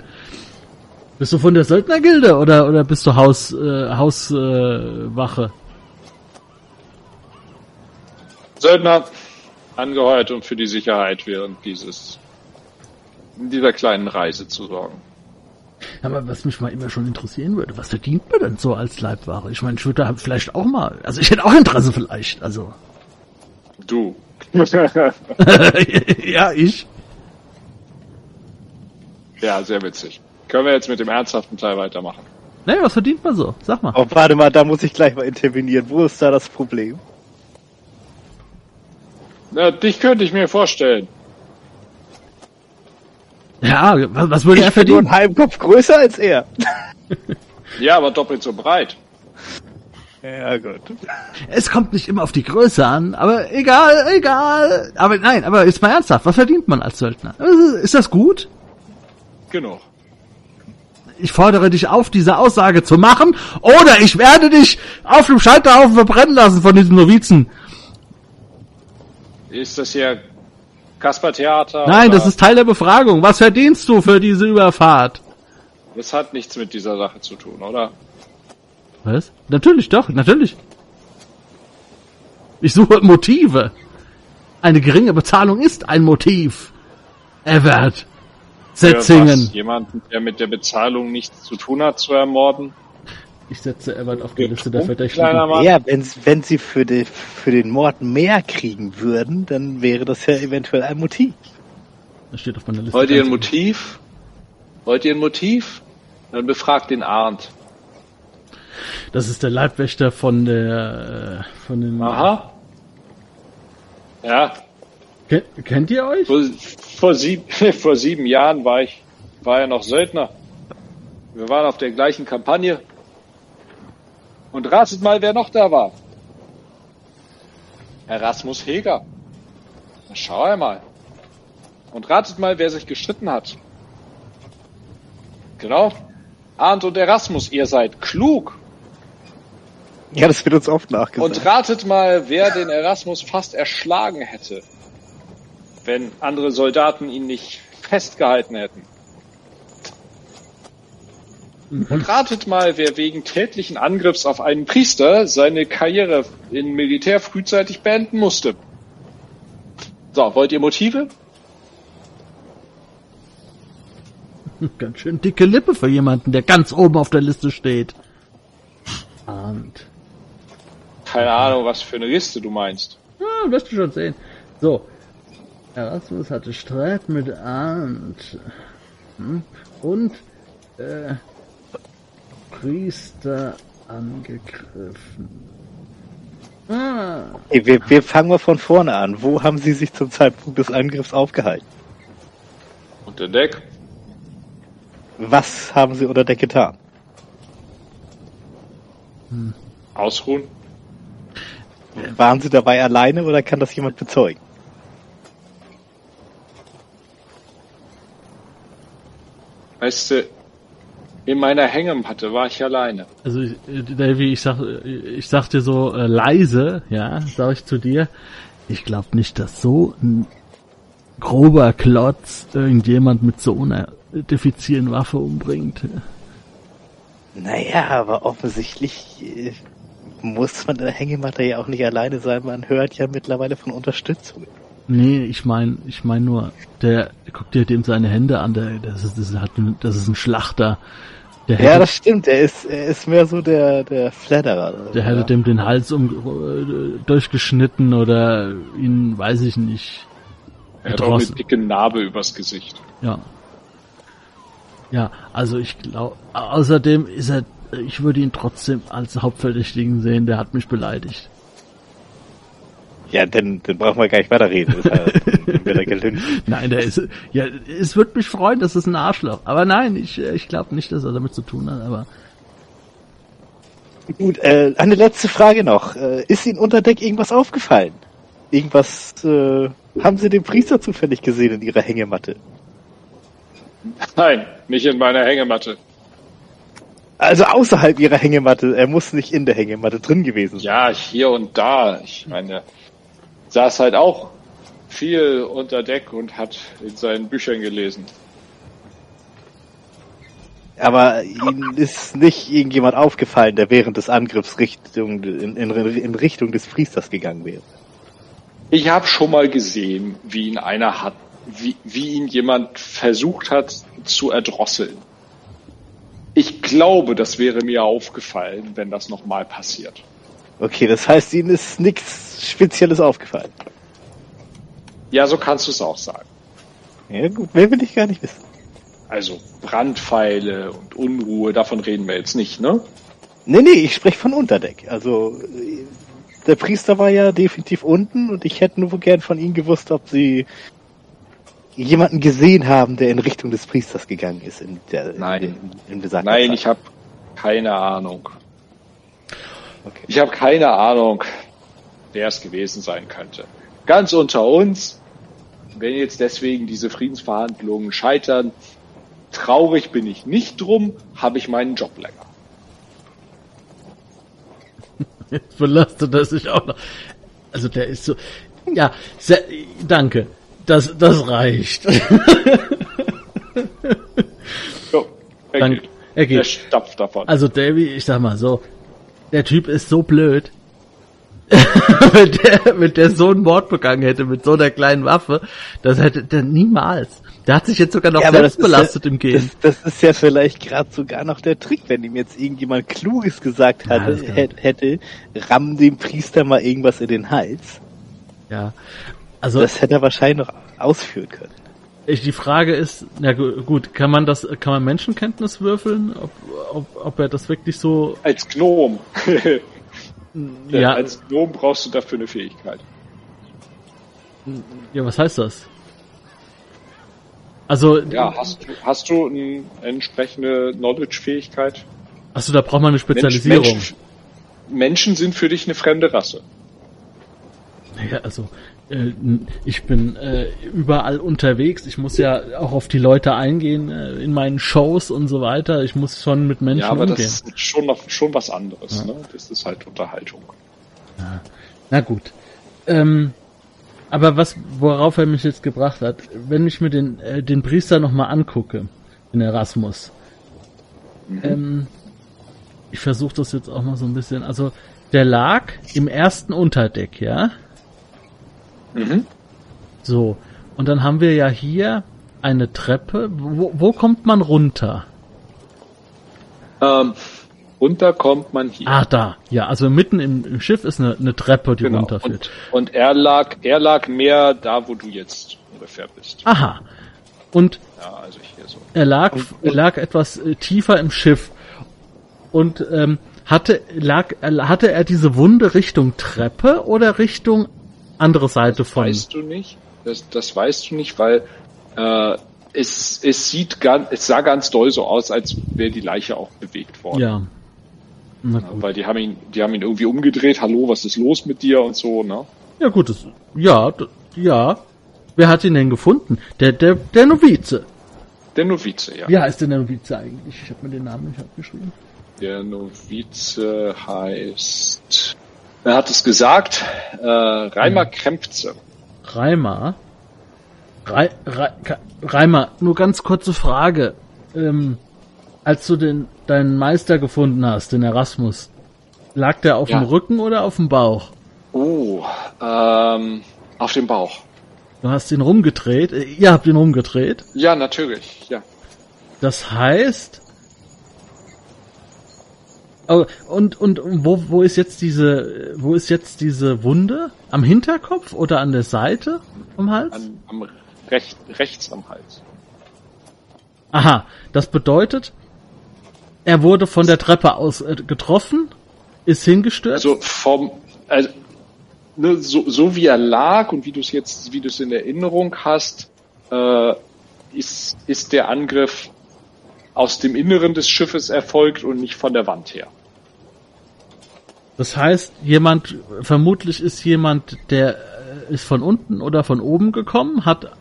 A: Bist du von der Söldnergilde oder oder bist du Haus äh, Hauswache? Äh?
B: Söldner, angeheuert, um für die Sicherheit während dieses dieser kleinen Reise zu sorgen.
A: Aber was mich mal immer schon interessieren würde, was verdient man denn so als Leibware? Ich meine, ich würde da vielleicht auch mal, also ich hätte auch Interesse vielleicht, also.
B: Du.
A: ja, ich.
B: ja, sehr witzig. Können wir jetzt mit dem ernsthaften Teil weitermachen?
A: Nee, was verdient man so? Sag mal.
E: Oh, warte mal, da muss ich gleich mal intervenieren. Wo ist da das Problem?
B: Na, dich könnte ich mir vorstellen.
A: Ja, was, was würde er
E: Ich bin nur
A: verdienen?
E: einen halben Kopf größer als er.
B: Ja, aber doppelt so breit.
E: Ja, gut.
A: Es kommt nicht immer auf die Größe an, aber egal, egal. Aber nein, aber ist mal ernsthaft, was verdient man als Söldner? Ist das gut?
B: Genug.
A: Ich fordere dich auf, diese Aussage zu machen, oder ich werde dich auf dem Scheiterhaufen verbrennen lassen von diesen Novizen.
B: Ist das hier Kasper-Theater?
A: Nein, das ist Teil der Befragung. Was verdienst du für diese Überfahrt?
B: Das hat nichts mit dieser Sache zu tun, oder?
A: Was? Natürlich doch, natürlich. Ich suche Motive. Eine geringe Bezahlung ist ein Motiv. Evert.
B: Für
A: Setzingen.
B: was? Jemanden, der mit der Bezahlung nichts zu tun hat, zu ermorden?
A: Ich setze Evert auf die Liste der Verdächtigen.
E: Ja, wenn, wenn sie für, die, für den Mord mehr kriegen würden, dann wäre das ja eventuell ein Motiv.
A: Das steht auf meiner Liste.
B: Wollt ihr ein Motiv? Wollt ihr ein Motiv? Dann befragt den Arndt.
A: Das ist der Leibwächter von der, äh, von den,
B: Aha. Ja,
A: Ken, kennt ihr euch?
B: vor, vor, sieb, vor sieben Jahren war ich, war er noch Söldner. Wir waren auf der gleichen Kampagne. Und ratet mal, wer noch da war. Erasmus Heger. Na, schau einmal. Und ratet mal, wer sich gestritten hat. Genau. Arndt und Erasmus, ihr seid klug.
E: Ja, das wird uns oft nachgesagt.
B: Und ratet mal, wer den Erasmus fast erschlagen hätte, wenn andere Soldaten ihn nicht festgehalten hätten. Und ratet mal, wer wegen tätlichen Angriffs auf einen Priester seine Karriere im Militär frühzeitig beenden musste. So, wollt ihr Motive?
A: Ganz schön dicke Lippe für jemanden, der ganz oben auf der Liste steht. Arndt.
B: Keine Ahnung, was für eine Liste du meinst.
A: Ah, wirst du schon sehen. So. Erasmus hatte Streit mit Arndt. Hm? Und, äh, Priester angegriffen. Ah,
E: Hey, wir, wir fangen mal von vorne an. Wo haben Sie sich zum Zeitpunkt des Angriffs aufgehalten?
B: Unter Deck.
E: Was haben Sie unter Deck getan?
B: Ausruhen.
E: Waren Sie dabei alleine oder kann das jemand bezeugen?
B: Weißt du, in meiner Hängematte war ich alleine.
A: also, ich- äh, Davy, ich sag, ich sag dir so äh, leise, ja, sag ich zu dir, ich glaube nicht, dass so ein grober Klotz irgendjemand mit so einer diffizilen Waffe umbringt.
E: Naja, aber offensichtlich äh, muss man in der Hängematte ja auch nicht alleine sein. Man hört ja mittlerweile von Unterstützung.
A: Nee, ich mein, ich mein nur, der, guck dir dem seine Hände an, der, das ist, das ist, halt ein- das ist ein Schlachter. Der hätte,
E: Ja, das stimmt. Er ist, er ist mehr so der, der Fledderer.
A: der hätte
E: ja.
A: dem den Hals um, äh, durchgeschnitten oder ihn, weiß ich nicht,
B: Er hat auch eine dicke Narbe übers Gesicht.
A: Ja. Ja, also ich glaube, außerdem ist er, ich würde ihn trotzdem als Hauptverdächtigen sehen, der hat mich beleidigt.
E: Ja, dann, dann brauchen wir gar nicht weiterreden. Ist wird er gelüncht.
A: Nein, der ist, ja, es würde mich freuen, das ist ein Arschloch. Aber nein, ich, äh, ich glaube nicht, dass er damit zu tun hat, aber
E: Gut, äh, eine letzte Frage noch. Äh, ist Ihnen unter Deck irgendwas aufgefallen? Irgendwas, äh, haben Sie den Priester zufällig gesehen in Ihrer Hängematte?
B: Nein, nicht in meiner Hängematte.
E: Also außerhalb Ihrer Hängematte. Er muss nicht in der Hängematte drin gewesen sein.
B: Ja, hier und da. Ich meine, saß halt auch viel unter Deck und hat in seinen Büchern gelesen.
E: Aber Ihnen ist nicht irgendjemand aufgefallen, der während des Angriffs Richtung, in, in, in Richtung des Priesters gegangen wäre.
B: Ich habe schon mal gesehen, wie ihn einer hat, wie, wie ihn jemand versucht hat zu erdrosseln. Ich glaube, das wäre mir aufgefallen, wenn das nochmal passiert.
E: Okay, das heißt, Ihnen ist nichts Spezielles aufgefallen.
B: Ja, so kannst du es auch sagen.
E: Ja gut, mehr will ich gar nicht wissen.
B: Also Brandpfeile und Unruhe, davon reden wir jetzt nicht, ne?
E: Nee, nee, ich spreche von Unterdeck. Also der Priester war ja definitiv unten und ich hätte nur gern von Ihnen gewusst, ob Sie jemanden gesehen haben, der in Richtung des Priesters gegangen ist. In der,
B: Nein.
E: In, in
B: Nein,
E: Zeit.
B: ich habe keine Ahnung.
E: Okay.
B: Ich habe keine Ahnung, wer es gewesen sein könnte. Ganz unter uns, wenn jetzt deswegen diese Friedensverhandlungen scheitern, traurig bin ich nicht drum, habe ich meinen Job länger.
A: Jetzt belastet er sich auch noch. Also der ist so. Ja, sehr, danke. Das, das reicht.
B: So, er
A: Danke.
B: geht.
A: Er
B: Er
A: geht.
B: stapft davon.
A: Also Davy, ich sag mal so, der Typ ist so blöd. wenn, der, wenn der so einen Mord begangen hätte mit so einer kleinen Waffe, das hätte der niemals. Der hat sich jetzt sogar noch
E: Ja,
A: selbst belastet
E: ja,
A: im Gehen.
E: Das, das ist ja vielleicht gerade sogar noch der Trick, wenn ihm jetzt irgendjemand Kluges gesagt
A: Ja,
E: hatte,
A: kann-
E: hätte, hätte, ramm dem Priester mal irgendwas in den Hals.
A: Ja. Also
E: Das hätte er wahrscheinlich noch ausführen können.
A: Ich, die Frage ist, na gu- gut, kann man das, kann man Menschenkenntnis würfeln, ob, ob, ob er das wirklich so,
B: als Gnom.
A: ja,
B: Als Gnom brauchst du dafür eine Fähigkeit.
A: ja, was heißt das? Also,
B: Ja, hast du, hast du eine entsprechende Knowledge-Fähigkeit?
A: achso, da braucht man eine
B: Mensch-
A: Spezialisierung.
B: Menschen, Menschen sind für dich eine fremde Rasse.
A: Ja, also äh, ich bin äh, überall unterwegs. Ich muss ja auch auf die Leute eingehen äh, in meinen Shows und so weiter. Ich muss schon mit Menschen
B: ja, aber
A: umgehen.
B: das ist schon noch schon was anderes. Ne? Das ist halt Unterhaltung.
A: Na gut. Ähm, aber was, worauf er mich jetzt gebracht hat, wenn ich mir den äh, den Priester noch mal angucke, den Erasmus. Ähm, ich versuche das jetzt auch mal so ein bisschen. Also der lag im ersten Unterdeck, ja.
B: Mhm.
A: So, und dann haben wir ja hier eine Treppe. Wo, wo kommt man runter?
B: Ähm, runter kommt man hier.
A: Ah, da. Ja, also mitten im, im Schiff ist eine, eine Treppe, die
B: genau.
A: runterführt.
B: Und, und er lag, er lag mehr da, wo du jetzt ungefähr bist.
A: Aha. Und
B: Ja, also so.
A: er lag, er lag etwas äh, tiefer im Schiff. Und ähm, hatte, lag, hatte er diese Wunde Richtung Treppe oder Richtung andere Seite von?
B: Weißt du nicht? Das, das weißt du nicht, weil äh, es, es sieht ganz, es sah ganz doll so aus, als wäre die Leiche auch bewegt worden.
A: Ja.
B: Weil die haben ihn, die haben ihn irgendwie umgedreht. Hallo, was ist los mit dir und so, ne?
A: Ja gut, das, ja, ja. Wer hat ihn denn gefunden? Der, der, der Novize.
B: Der Novize, ja.
A: Wie heißt denn der Novize eigentlich? Ich habe mir den Namen nicht abgeschrieben.
B: Der Novize heißt, er hat es gesagt, äh, Reimer Krempze.
A: Reimer. Rei, Rei, Ka- Reimer, nur ganz kurze Frage. Ähm, als du den, deinen Meister gefunden hast, den Erasmus, lag der auf
B: Ja.
A: dem Rücken oder auf dem Bauch?
B: Oh, ähm, auf dem Bauch.
A: Du hast ihn rumgedreht. Äh, Ihr habt ihn rumgedreht.
B: Ja, natürlich, ja.
A: Das heißt. Oh, und, und wo, wo ist jetzt diese, wo ist jetzt diese Wunde? Am Hinterkopf oder an der Seite vom Hals?
B: An, am recht, rechts am Hals.
A: Aha, das bedeutet, er wurde von der Treppe aus äh, getroffen, ist hingestürzt.
B: Also vom, also, ne, so, so wie er lag und wie du es jetzt, wie du es in Erinnerung hast, äh, ist, ist der Angriff aus dem Inneren des Schiffes erfolgt und nicht von der Wand her.
A: Das heißt, jemand, vermutlich ist jemand, der äh, ist von unten oder von oben gekommen, hat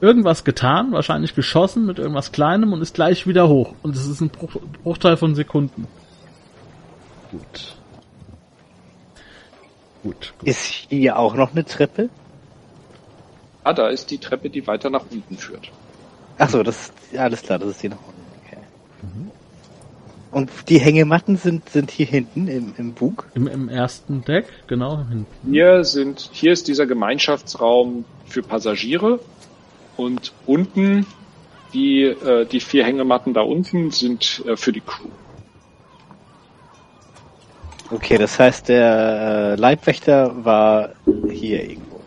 A: irgendwas getan, wahrscheinlich geschossen mit irgendwas Kleinem und ist gleich wieder hoch. Und es ist ein Bruch, Bruchteil von Sekunden. Gut. Gut, gut.
E: Ist hier auch noch eine Treppe?
B: Ah, da ist die Treppe, die weiter nach unten führt.
E: Ach so, das ja, alles klar, das ist hier nach unten. Okay. Und die Hängematten sind, sind hier hinten im, im Bug.
A: Im, Im ersten Deck, genau. hinten.
B: Hier sind, hier ist dieser Gemeinschaftsraum für Passagiere und unten Die, äh, die vier Hängematten da unten sind äh, für die Crew.
E: Okay, das heißt, der äh, Leibwächter war hier irgendwo.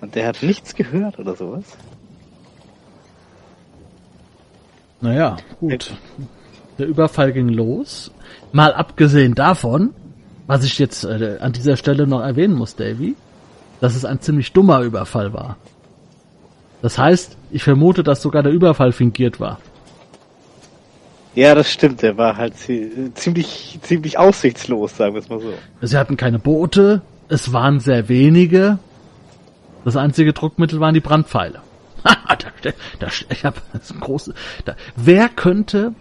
E: Und der hat nichts gehört oder sowas?
A: Naja, gut. Der Überfall ging los. Mal abgesehen davon, was ich jetzt äh, an dieser Stelle noch erwähnen muss, Davy, dass es ein ziemlich dummer Überfall war. Das heißt, ich vermute, dass sogar der Überfall fingiert war.
E: Ja, das stimmt. Der war halt zi- ziemlich, ziemlich aussichtslos, sagen wir es mal so.
A: Sie hatten keine Boote, es waren sehr wenige. Das einzige Druckmittel waren die Brandpfeile. da, da, ich hab das ist ein große. Da, wer könnte,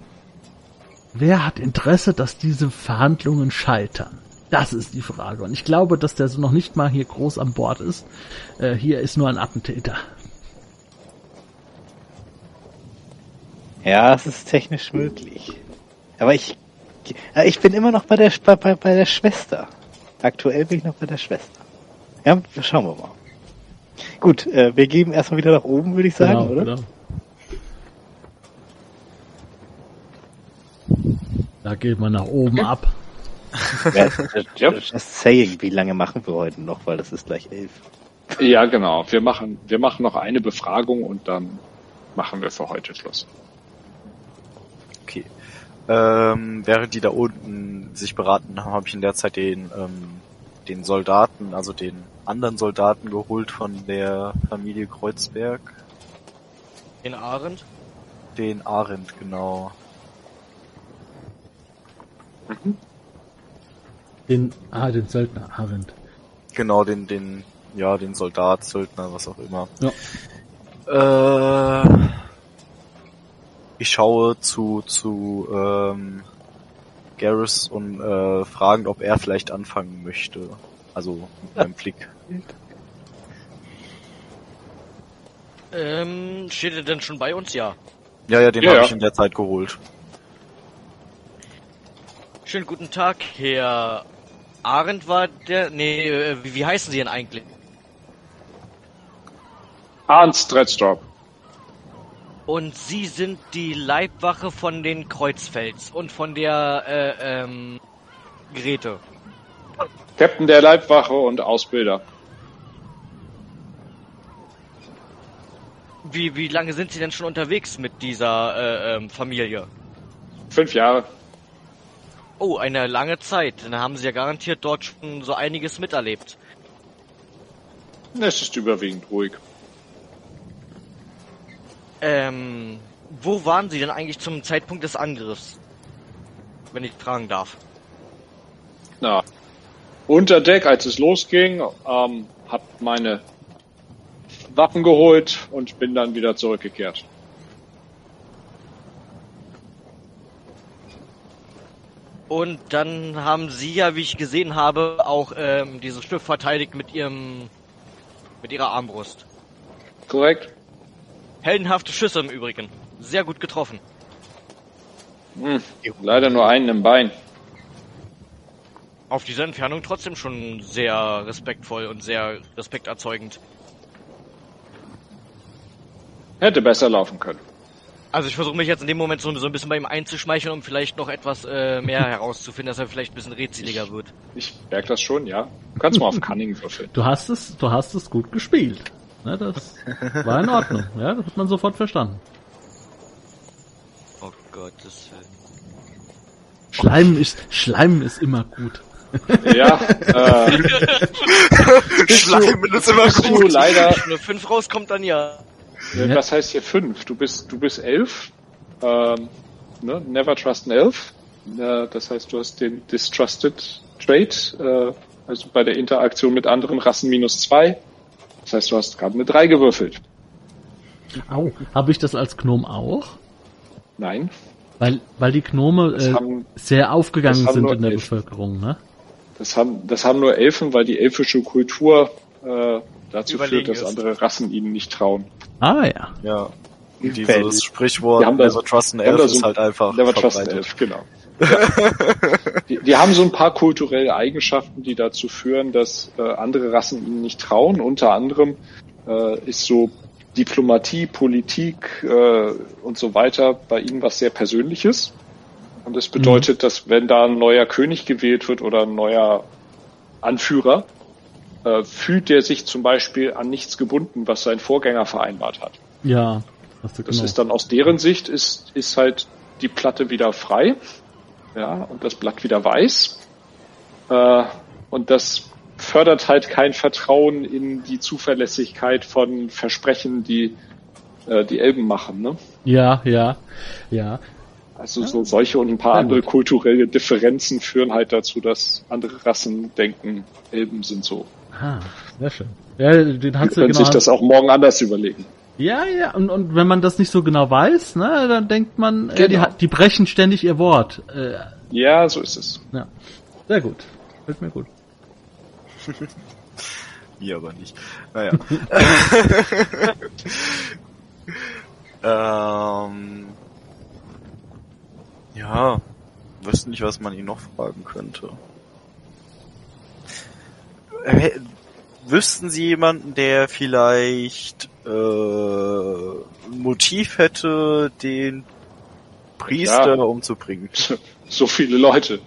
A: wer hat Interesse, dass diese Verhandlungen scheitern? Das ist die Frage. Und ich glaube, dass der so noch nicht mal hier groß an Bord ist. Äh, hier ist nur ein Attentäter.
E: Ja, es ist technisch möglich. Aber ich, äh, ich bin immer noch bei der, bei, bei der Schwester. Aktuell bin ich noch bei der Schwester. Ja, schauen wir mal. Gut, äh, wir geben erstmal wieder nach oben, würde ich sagen, oder?
A: genau. Da geht man nach oben ab.
E: Ja,
B: Ja.
E: just saying, wie lange machen wir heute noch, weil das ist gleich elf.
B: Ja, genau. Wir machen, wir machen noch eine Befragung und dann machen wir für heute Schluss.
C: Okay. Ähm, während die da unten sich beraten haben, habe ich in der Zeit den, ähm, den Soldaten, also den anderen Soldaten geholt von der Familie Kreuzberg.
D: In Arendt?
C: Den Arendt, genau.
A: Den, ah, den Söldner, Arendt.
C: Genau, den, den, ja, den Soldat, Söldner, was auch immer.
A: Ja.
C: Äh, ich schaue zu, zu, ähm, Garrus und äh, fragen, ob er vielleicht anfangen möchte. Also mit meinem Blick.
D: Ähm, steht er denn schon bei uns? Ja.
C: Ja, ja, den
B: Ja,
C: habe
B: ja.
C: ich in der Zeit geholt.
D: Schönen guten Tag, Herr Arendt war der. Nee, äh, wie, wie heißen Sie denn eigentlich?
B: Arndt Stretzdorp.
D: Und Sie sind die Leibwache von den Kreuzfels und von der äh, ähm, Grete.
B: Captain der Leibwache und Ausbilder.
D: Wie, wie lange sind Sie denn schon unterwegs mit dieser äh, ähm, Familie?
B: Fünf Jahre.
D: Oh, eine lange Zeit. Dann haben Sie ja garantiert dort schon so einiges miterlebt.
B: Es ist überwiegend ruhig.
D: Ähm, wo waren Sie denn eigentlich zum Zeitpunkt des Angriffs? Wenn ich fragen darf.
B: Na, unter Deck, als es losging, ähm, hab meine Waffen geholt und bin dann wieder zurückgekehrt.
D: Und dann haben Sie ja, wie ich gesehen habe, auch ähm, dieses Schiff verteidigt mit Ihrem, mit Ihrer Armbrust.
B: Korrekt?
D: Heldenhafte Schüsse im Übrigen. Sehr gut getroffen.
B: Hm, leider nur einen im Bein.
D: Auf dieser Entfernung trotzdem schon sehr respektvoll und sehr respekterzeugend.
B: Hätte besser laufen können.
D: Also ich versuche mich jetzt in dem Moment so, so ein bisschen bei ihm einzuschmeicheln, um vielleicht noch etwas äh, mehr herauszufinden, dass er vielleicht ein bisschen rätseliger wird.
B: Ich merke das schon, ja. Du kannst mal auf Cunning würfeln.
A: Du hast es, du hast es gut gespielt. Ne, das war in Ordnung. Ja, das hat man sofort verstanden.
D: Oh Gottes Willen.
A: Schleim ist, Schleim ist immer gut.
B: Ja, äh,
C: Schleimen ist immer
B: bist du leider,
D: Wenn eine 5 rauskommt, dann ja.
B: äh, was heißt hier fünf? Du bist, du bist elf. Ähm, ne? Never trust an elf. Äh, das heißt, du hast den Distrusted Trait, äh, also bei der Interaktion mit anderen Rassen minus zwei. Das heißt, du hast gerade eine drei gewürfelt.
A: Au, habe ich das als Gnom auch?
B: Nein.
A: Weil, weil die Gnome äh,
B: haben-
A: sehr aufgegangen sind in der
B: elf.
A: Bevölkerung, ne?
B: Das haben, das haben nur Elfen, weil die elfische Kultur äh, dazu
D: Überlegen
B: führt, dass
D: ist.
B: andere Rassen ihnen nicht trauen.
A: Ah ja.
C: Ja.
E: Fällt.
C: Dieses Sprichwort
B: Wir haben da-
C: Never Trust an Elf ist halt einfach
B: Never trust an elf, genau. Die, die haben so ein paar kulturelle Eigenschaften, die dazu führen, dass äh, andere Rassen ihnen nicht trauen. Unter anderem äh, ist so Diplomatie, Politik äh, und so weiter bei ihnen was sehr Persönliches. Und das bedeutet, dass wenn da ein neuer König gewählt wird oder ein neuer Anführer, äh, fühlt der sich zum Beispiel an nichts gebunden, was sein Vorgänger vereinbart hat.
A: Ja.
B: Das
A: genau.
B: ist dann aus deren Sicht ist, ist halt die Platte wieder frei, ja, und das Blatt wieder weiß. Äh, und das fördert halt kein Vertrauen in die Zuverlässigkeit von Versprechen, die äh, die Elben machen. Ne?
A: ja, ja, ja.
B: Also so solche und ein paar
A: Ja,
B: andere
A: gut.
B: kulturelle Differenzen führen halt dazu, dass andere Rassen denken, Elben sind so.
A: Ah, sehr schön. Ja, den hast du
B: können
A: genau.
B: sich das auch morgen anders überlegen.
A: Ja, ja, und, und wenn man das nicht so genau weiß, ne, dann denkt man, äh, die,
B: Genau.
A: die brechen ständig ihr Wort. Äh,
B: Ja, so ist es.
A: ja. Sehr gut. Fällt mir gut.
C: Mir aber nicht. Naja. ähm, ja, wüsste nicht, was man ihn noch fragen könnte. Äh, wüssten Sie jemanden, der vielleicht äh, ein Motiv hätte, den Priester
B: Ja.
C: umzubringen?
B: so viele Leute.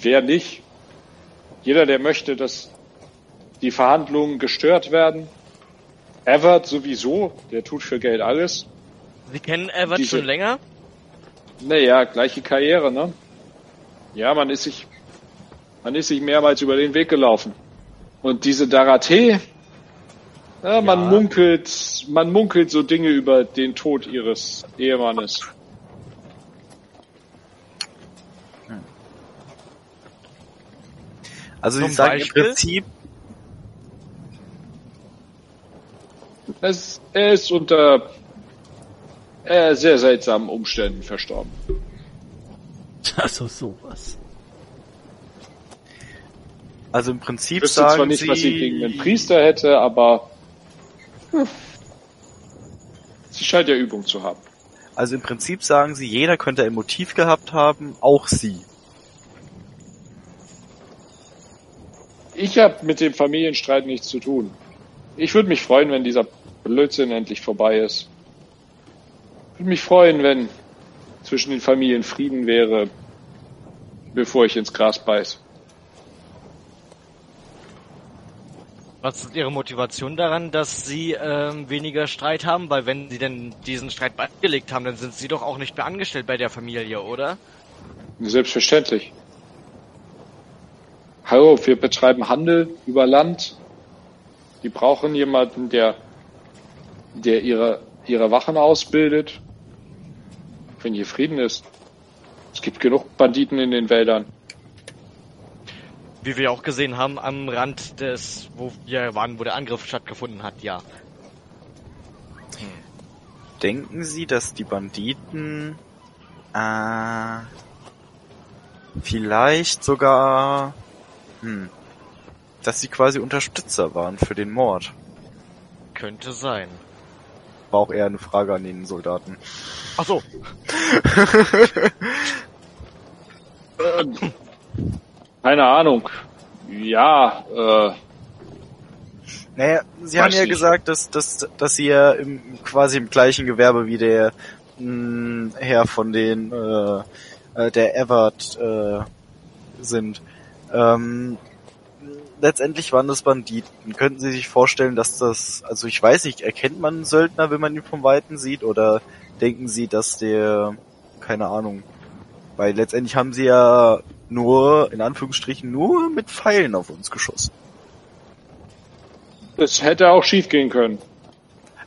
B: Wer nicht? Jeder, der möchte, dass die Verhandlungen gestört werden. Everett sowieso, der tut für Geld alles.
D: Sie kennen Everett
B: Diese-
D: schon länger?
B: Naja, gleiche Karriere, ne? Ja, man ist sich, man ist sich mehrmals über den Weg gelaufen. Und diese Darathee, ja, man
D: Ja.
B: munkelt, man munkelt so Dinge über den Tod ihres Ehemannes.
C: Also Sie
D: Zum
C: sagen
D: Beispiel?
C: im Prinzip,
B: Es, er ist unter äh, sehr seltsamen Umständen verstorben.
A: Also sowas.
C: also im Prinzip
B: Ich wüsste
C: sagen
B: zwar nicht,
C: Sie,
B: was sie gegen einen Priester hätte, aber hm, sie scheint ja Übung zu haben.
C: Also im Prinzip sagen sie, jeder könnte ein Motiv gehabt haben, auch sie.
B: Ich habe mit dem Familienstreit nichts zu tun. Ich würde mich freuen, wenn dieser Blödsinn endlich vorbei ist. Ich würde mich freuen, wenn zwischen den Familien Frieden wäre, bevor ich ins Gras beiß.
D: Was ist Ihre Motivation daran, dass Sie ähm, weniger Streit haben? Weil wenn Sie denn diesen Streit beigelegt haben, dann sind Sie doch auch nicht mehr angestellt bei der Familie, oder?
B: Selbstverständlich. Hallo, wir betreiben Handel über Land. Die brauchen jemanden, der, der ihre, ihre Wachen ausbildet. Wenn hier Frieden ist. Es gibt genug Banditen in den Wäldern.
D: Wie wir auch gesehen haben, am Rand des, wo wir waren, wo der Angriff stattgefunden hat, ja.
C: Denken Sie, dass die Banditen äh, vielleicht sogar hm, dass sie quasi Unterstützer waren für den Mord?
D: Könnte sein.
C: War auch eher eine Frage an den Soldaten.
D: Ach so.
B: Keine Ahnung. Ja, äh,
C: Naja, sie haben ja
B: nicht.
C: gesagt, dass, dass, dass sie ja im, quasi im gleichen Gewerbe wie der mh, Herr von den äh, äh, der Everett äh, sind. Ähm, letztendlich waren das Banditen. Könnten Sie sich vorstellen, dass das, also ich weiß nicht, erkennt man einen Söldner, wenn man ihn vom Weiten sieht, oder denken Sie, dass der, keine Ahnung, weil letztendlich haben sie ja nur, in Anführungsstrichen, nur mit Pfeilen auf uns geschossen.
B: das hätte auch schief gehen können.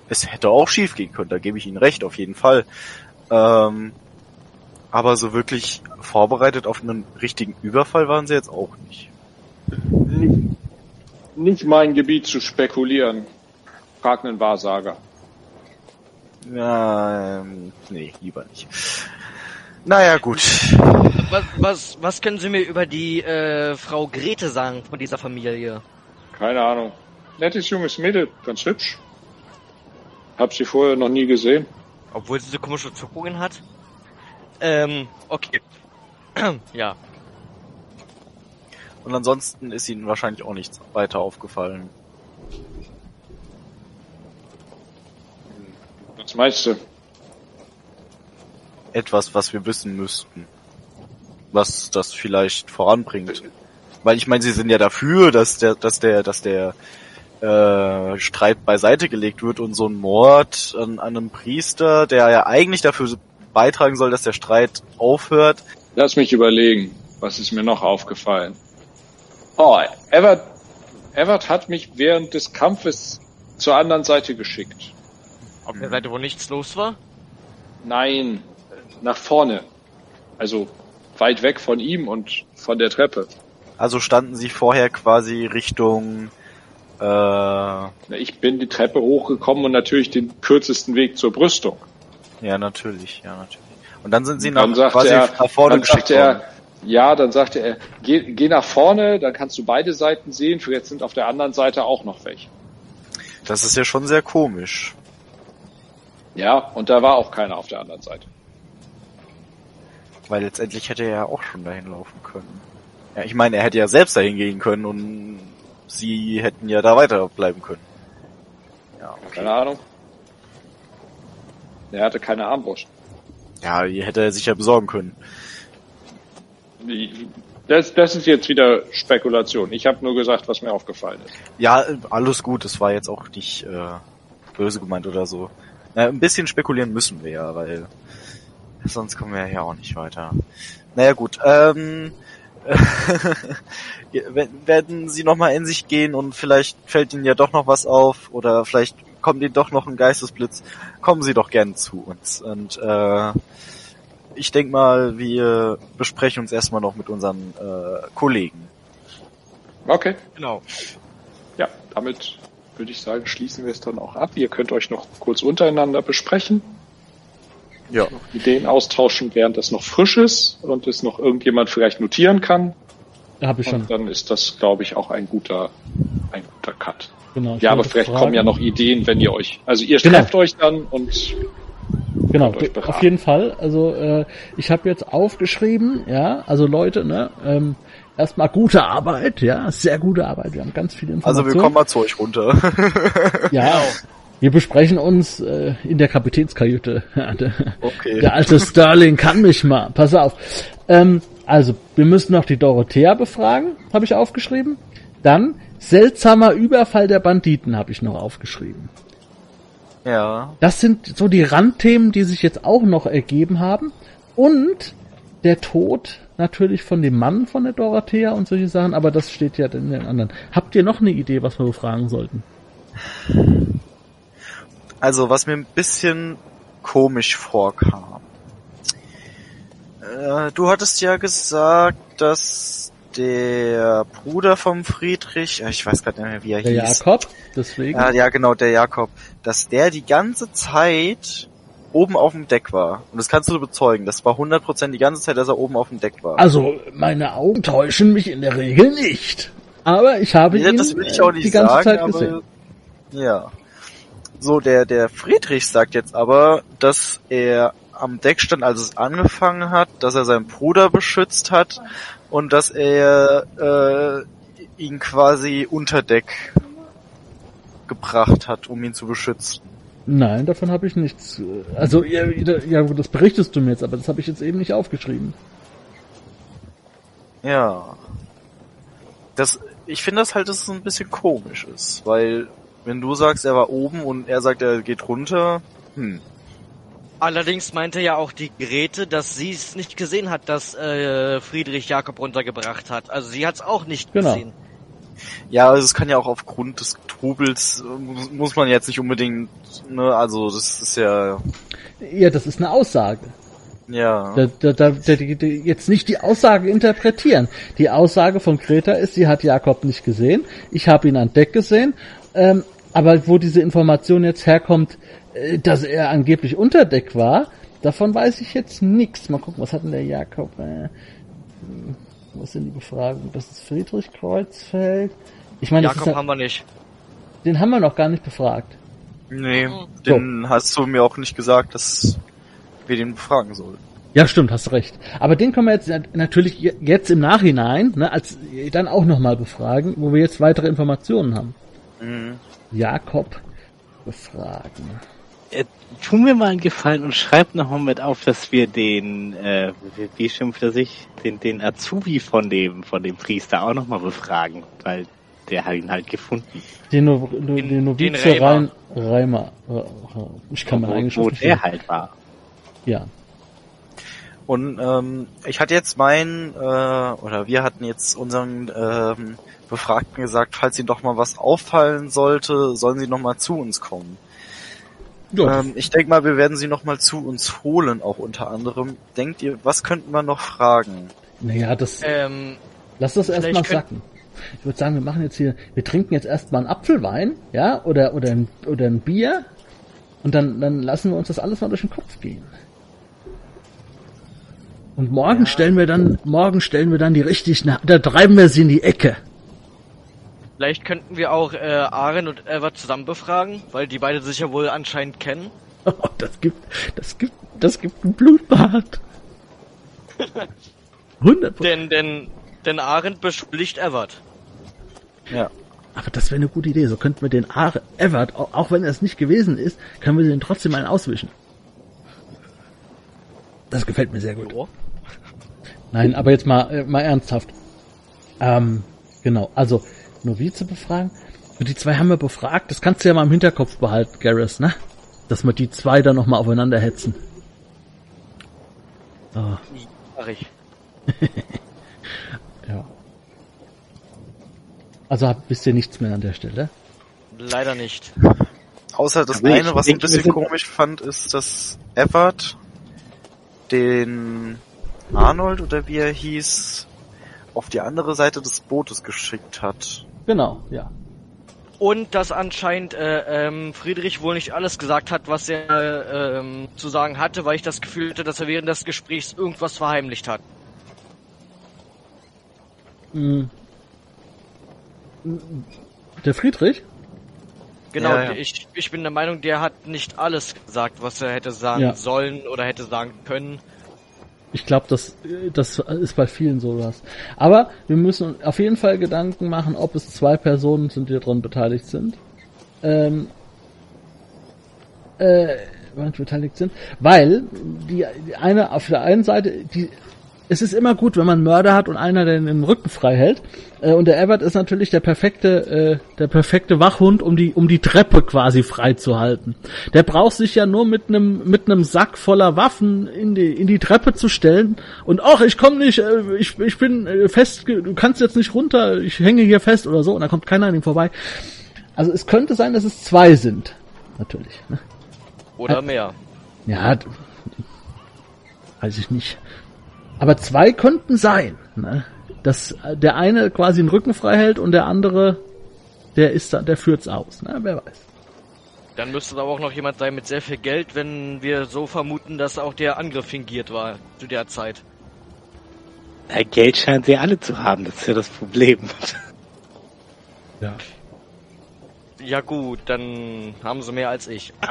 C: Es hätte auch schief gehen können, da gebe ich Ihnen recht, auf jeden Fall. Ähm, aber so wirklich vorbereitet auf einen richtigen Überfall waren sie jetzt auch nicht.
B: Nicht, nicht mein Gebiet zu spekulieren. Frag einen Wahrsager.
C: Ja, ähm, nee, lieber nicht. Naja, gut.
D: Was, was, was können Sie mir über die äh, Frau Grete sagen von dieser Familie?
B: Keine Ahnung. Nettes junges Mädel, ganz hübsch. Hab sie vorher noch nie gesehen.
D: Obwohl sie so komische Zuckungen hat? Ähm, okay. ja.
C: Und ansonsten ist ihnen wahrscheinlich auch nichts weiter aufgefallen.
B: Was meinst du?
C: Etwas, was wir wissen müssten. Was das vielleicht voranbringt. Weil ich meine, sie sind ja dafür, dass der, dass der, dass der äh, Streit beiseite gelegt wird und so ein Mord an, an einem Priester, der ja eigentlich dafür beitragen soll, dass der Streit aufhört.
B: Lass mich überlegen. Was ist mir noch aufgefallen? Oh, Everett, Everett hat mich während des Kampfes zur anderen Seite geschickt.
D: Auf der Seite, wo nichts los war?
B: Nein, nach vorne. Also weit weg von ihm und von der Treppe.
C: Also standen sie vorher quasi Richtung äh,
B: Ich bin die Treppe hochgekommen und natürlich den kürzesten Weg zur Brüstung.
C: ja natürlich, ja natürlich. Und dann sind sie nach, quasi
B: er,
C: nach vorne
B: dann
C: geschickt worden.
B: er, ja, dann sagte er, geh, geh nach vorne, dann kannst du beide Seiten sehen. Vielleicht sind auf der anderen Seite auch noch welche.
C: Das ist ja schon sehr komisch.
B: Ja, und da war auch keiner auf der anderen Seite.
C: Weil letztendlich hätte er ja auch schon dahin laufen können. Ja, ich meine, er hätte ja selbst dahin gehen können und sie hätten ja da weiter bleiben können. Ja, okay.
B: Keine Ahnung. Er hatte keine Armbrust.
C: Ja, die hätte er sich ja besorgen können.
B: Das, das ist jetzt wieder Spekulation. Ich habe nur gesagt, was mir aufgefallen ist.
C: Ja, alles gut, das war jetzt auch nicht äh, böse gemeint oder so. Na, ein bisschen spekulieren müssen wir ja, weil sonst kommen wir ja auch nicht weiter. Naja gut, ähm, wenn- werden sie nochmal in sich gehen und vielleicht fällt ihnen ja doch noch was auf oder vielleicht kommt ihnen doch noch ein Geistesblitz, kommen sie doch gerne zu uns. Und äh, ich denke mal, wir besprechen uns erstmal noch mit unseren äh, Kollegen.
B: Okay.
D: Genau.
B: Ja, damit würde ich sagen, schließen wir es dann auch ab. Ihr könnt euch noch kurz untereinander besprechen,
C: Ja.
B: Ideen austauschen, während das noch frisch ist und es noch irgendjemand vielleicht notieren kann.
A: Habe ich schon.
B: Und dann ist das, glaube ich, auch ein guter, ein guter Cut.
A: Genau,
B: Ja, aber vielleicht
A: fragen.
B: kommen ja noch Ideen, wenn ihr euch, also ihr
A: Genau.
B: trefft euch dann und
A: Genau,
B: Könnt euch beraten.
A: auf jeden Fall. Also äh, ich habe jetzt aufgeschrieben, ja, also Leute, ne, ähm, erstmal gute Arbeit, ja, sehr gute Arbeit. Wir haben ganz viele
C: Also
A: Informationen.
C: wir kommen mal zu euch runter.
A: ja, wir besprechen uns äh, in der Kapitänskajüte. der,
C: Okay.
A: der alte Sterling kann mich mal. Pass auf. Ähm, also wir müssen noch die Dorothea befragen, habe ich aufgeschrieben. Dann seltsamer Überfall der Banditen habe ich noch aufgeschrieben.
C: Ja.
A: Das sind so die Randthemen, die sich jetzt auch noch ergeben haben. Und der Tod natürlich von dem Mann von der Dorothea und solche Sachen, aber das steht ja in den anderen. Habt ihr noch eine Idee, was wir befragen sollten?
C: Also, was mir ein bisschen komisch vorkam. Äh, du hattest ja gesagt, dass der Bruder vom Friedrich, äh, ich weiß gerade nicht mehr, wie er
A: Der
C: hieß.
A: Jakob, deswegen.
C: Ja, ja, genau, der Jakob, dass der die ganze Zeit oben auf dem Deck war. Und das kannst du bezeugen. Das war 100% die ganze Zeit, dass er oben auf dem Deck war.
A: Also, meine Augen täuschen mich in der Regel nicht. Aber ich habe
C: Ja,
A: ihn
C: das will ich auch
A: äh,
C: nicht
A: die ganze
C: sagen,
A: Zeit
C: aber,
A: gesehen.
C: Ja. So, der, der Friedrich sagt jetzt aber, dass er am Deck stand, als es angefangen hat, dass er seinen Bruder beschützt hat und dass er äh, ihn quasi unter Deck gebracht hat, um ihn zu beschützen.
A: Nein, davon habe ich nichts. äh, Also, ja, ja, das berichtest du mir jetzt, aber das habe ich jetzt eben nicht aufgeschrieben.
C: Ja. Das, ich finde das halt, dass es ein bisschen komisch ist, weil wenn du sagst, er war oben und er sagt, er geht runter, hm.
D: Allerdings meinte ja auch die Grete, dass sie es nicht gesehen hat, dass äh, Friedrich Jakob runtergebracht hat. Also sie hat es auch nicht
A: Genau.
D: gesehen.
C: Ja, also es kann ja auch aufgrund des Trubels, äh, muss, muss man jetzt nicht unbedingt, ne, also das ist ja,
A: Ja, das ist eine Aussage.
C: ja,
A: Da, da, da, da, jetzt nicht die Aussage interpretieren. Die Aussage von Greta ist, sie hat Jakob nicht gesehen. Ich habe ihn an Deck gesehen. Ähm, aber wo diese Information jetzt herkommt, äh, dass er angeblich unter Deck war, davon weiß ich jetzt nichts. Mal gucken, was hat denn der Jakob? Äh, hm, was sind die Befragungen? Das ist Friedrich Kreuzfeld. Ich meine,
D: Jakob
A: ja,
D: haben wir nicht.
A: den haben wir noch gar nicht befragt.
C: nee, den hast du mir auch nicht gesagt, dass wir den befragen sollen.
A: Ja, stimmt, hast recht. Aber den können wir jetzt nat- natürlich je- jetzt im Nachhinein, ne, als dann auch nochmal befragen, wo wir jetzt weitere Informationen haben.
C: Mhm.
A: Jakob befragen.
E: äh, tu mir mal einen Gefallen und schreib noch mal mit auf, dass wir den, äh, wie, wie schimpft er sich, den, den Azubi von dem, von dem Priester auch noch mal befragen, weil der hat ihn halt gefunden.
A: Den, no den, den Novize
D: Reimer.
A: Rein, Reimer. äh, Ich kann
E: wo,
A: eigene
E: wo der halt war.
A: Ja.
C: Und ähm, ich hatte jetzt meinen, äh, oder wir hatten jetzt unseren ähm, Befragten gesagt, falls ihnen doch mal was auffallen sollte, sollen sie noch mal zu uns kommen.
A: Ja,
C: Ähm, ich denke mal, wir werden sie noch mal zu uns holen, auch unter anderem. Denkt ihr, was könnten wir noch fragen?
A: naja, das,
D: Ähm,
A: lass das erstmal
D: könnt-
A: sacken. Ich würde sagen, wir machen jetzt hier, wir trinken jetzt erstmal einen Apfelwein, ja, oder, oder ein, oder ein Bier. Und dann, dann lassen wir uns das alles mal durch den Kopf gehen. Und morgen stellen wir dann, morgen stellen wir dann die richtig, na, da treiben wir sie in die Ecke.
D: Vielleicht könnten wir auch äh, Aren und Ever zusammen befragen, weil die beide sich ja wohl anscheinend kennen.
A: Oh, das gibt, das gibt, das gibt ein Blutbad. 100
D: Denn, denn, denn Aren beschuldigt Evert.
C: Ja.
A: Aber das wäre eine gute Idee. So könnten wir den Ar Everett, au- auch wenn er es nicht gewesen ist, können wir den trotzdem einen auswischen. Das gefällt mir sehr gut. Nein, aber jetzt mal, äh, mal ernsthaft. Ähm, genau, also Novize befragen. Und die zwei haben wir befragt. Das kannst du ja mal im Hinterkopf behalten, Garrus, ne? Dass wir die zwei dann nochmal aufeinander hetzen. So,
D: Ach ich.
A: ja. Also habt, wisst ihr nichts mehr an der Stelle?
D: Leider nicht.
C: Außer das
E: ich
C: eine, was ich ein
E: wir
C: bisschen komisch fand, ist, dass Everett den Arnold oder wie er hieß, auf die andere Seite des Bootes geschickt hat.
A: Genau, ja.
D: Und dass anscheinend äh, ähm, Friedrich wohl nicht alles gesagt hat, was er äh, ähm, zu sagen hatte, weil ich das Gefühl hatte, dass er während des Gesprächs irgendwas verheimlicht hat.
A: Mm. Der Friedrich?
D: Genau,
C: Ja, ja.
D: Ich, ich bin der Meinung, der hat nicht alles gesagt, was er hätte sagen
A: Ja.
D: sollen oder hätte sagen können.
A: Ich glaube, das, das ist bei vielen sowas. Aber wir müssen auf jeden Fall Gedanken machen, ob es zwei Personen sind, die daran beteiligt sind. Ähm, äh, beteiligt sind, weil die, die eine auf der einen Seite, die es ist immer gut, wenn man einen Mörder hat und einer, der den Rücken frei hält. Äh, und der Everett ist natürlich der perfekte, äh, der perfekte Wachhund, um die, um die Treppe quasi frei zu halten. Der braucht sich ja nur mit einem, mit einem Sack voller Waffen in die, in die Treppe zu stellen und ach, ich komme nicht, äh, ich, ich bin äh, fest, du kannst jetzt nicht runter, ich hänge hier fest oder so und da kommt keiner an ihm vorbei. Also es könnte sein, dass es zwei sind. Natürlich. Ne?
D: Oder mehr.
A: Ja, weiß ich nicht. Aber zwei könnten sein, ne? Dass äh, der eine quasi den Rücken frei hält und der andere, der ist da, der führt's aus, ne? Wer weiß.
D: Dann müsste es aber auch noch jemand sein mit sehr viel Geld, wenn wir so vermuten, dass auch der Angriff fingiert war zu der Zeit.
E: Ja, Geld scheinen sie alle zu haben, das ist ja das Problem.
A: Ja.
D: Ja gut, dann haben sie mehr als ich.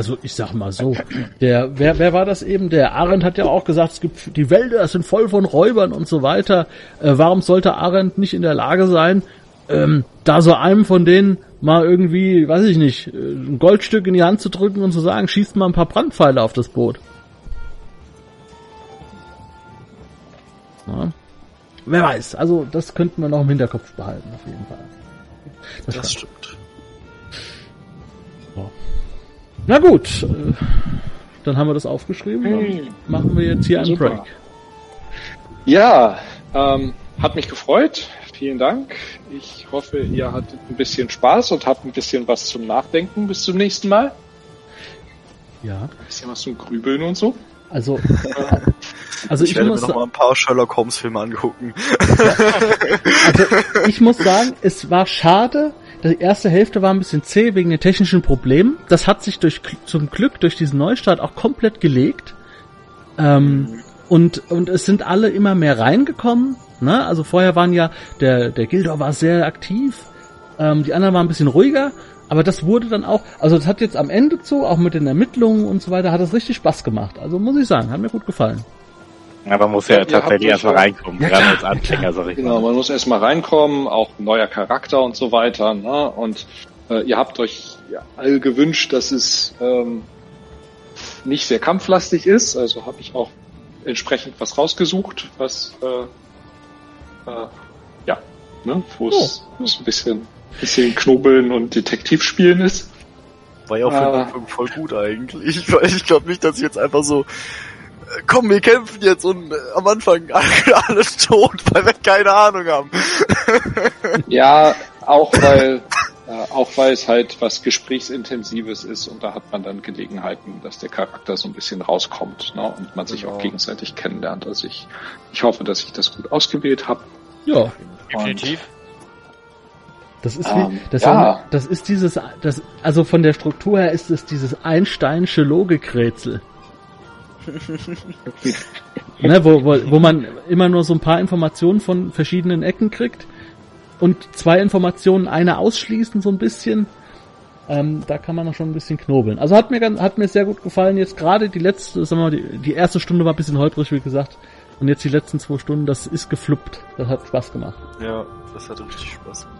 A: Also ich sag mal so, der, wer, wer war das eben? Der Arendt hat ja auch gesagt, es gibt die Wälder sind voll von Räubern und so weiter. Äh, warum sollte Arendt nicht in der Lage sein, ähm, da so einem von denen mal irgendwie, weiß ich nicht, äh, ein Goldstück in die Hand zu drücken und zu sagen, schießt mal ein paar Brandpfeile auf das Boot. Ja. Wer weiß, also das könnten wir noch im Hinterkopf behalten, auf jeden Fall. Das
C: Das
A: stimmt. Na gut, äh, dann haben wir das aufgeschrieben. Dann machen wir jetzt hier einen
B: Super.
A: Break.
B: Ja, ähm, hat mich gefreut. Vielen Dank. Ich hoffe, ihr hattet ein bisschen Spaß und habt ein bisschen was zum Nachdenken bis zum nächsten Mal.
A: Ja,
B: Ein bisschen was zum Grübeln und so.
A: also, also
C: Ich,
A: ich,
C: werde mir
A: muss,
C: noch
A: sa-
C: mal ein paar Sherlock Holmes Filme angucken.
A: also ich muss sagen, es war schade. Die erste Hälfte war ein bisschen zäh wegen den technischen Problemen. Das hat sich durch zum Glück durch diesen Neustart auch komplett gelegt. Ähm, und, und es sind alle immer mehr reingekommen. Ne? Also vorher waren ja, der, der Gildor war sehr aktiv, ähm, die anderen waren ein bisschen ruhiger, aber das wurde dann auch, also das hat jetzt am Ende zu, auch mit den Ermittlungen und so weiter, hat es richtig Spaß gemacht. Also muss ich sagen, hat mir gut gefallen.
E: Aber man muss ja,
B: Ja,
E: tatsächlich erstmal
B: ja-
E: reinkommen,
A: Ja,
E: gerade als Anfänger, sag ich
B: Genau,
E: mal.
B: man muss erstmal reinkommen, auch neuer Charakter und so weiter. Ne? Und äh, ihr habt euch ja, all gewünscht, dass es ähm, nicht sehr kampflastig ist. Also habe ich auch entsprechend was rausgesucht, was äh, äh, ja, ne, wo es es ein bisschen, bisschen Knobeln und Detektivspielen ist.
C: War ja auch für den Anfang voll gut eigentlich, weil ich glaube nicht, dass ich jetzt einfach so, äh, komm, wir kämpfen jetzt und äh, am Anfang alle, alle tot, weil wir keine Ahnung haben.
B: Ja, auch weil äh, auch weil es halt was Gesprächsintensives ist und da hat man dann Gelegenheiten, dass der Charakter so ein bisschen rauskommt ne, und man sich
C: Genau.
B: auch gegenseitig kennenlernt. Also ich, ich hoffe, dass ich das gut ausgewählt habe.
A: Ja,
D: Definitiv.
A: das ist
B: Ähm,
A: wie, das,
B: ja.
A: das ist dieses, das, also von der Struktur her ist es dieses Einsteinsche Logikrätsel. ne, wo, wo, wo man immer nur so ein paar Informationen von verschiedenen Ecken kriegt und zwei Informationen, eine ausschließen so ein bisschen. Ähm, da kann man noch schon ein bisschen knobeln. Also hat mir ganz, hat mir sehr gut gefallen. Jetzt gerade die letzte, sagen wir mal, die, die erste Stunde war ein bisschen holprig, wie gesagt. Und jetzt die letzten zwei Stunden, das ist gefluppt. Das hat Spaß gemacht.
C: Ja, das hatte richtig Spaß. gemacht.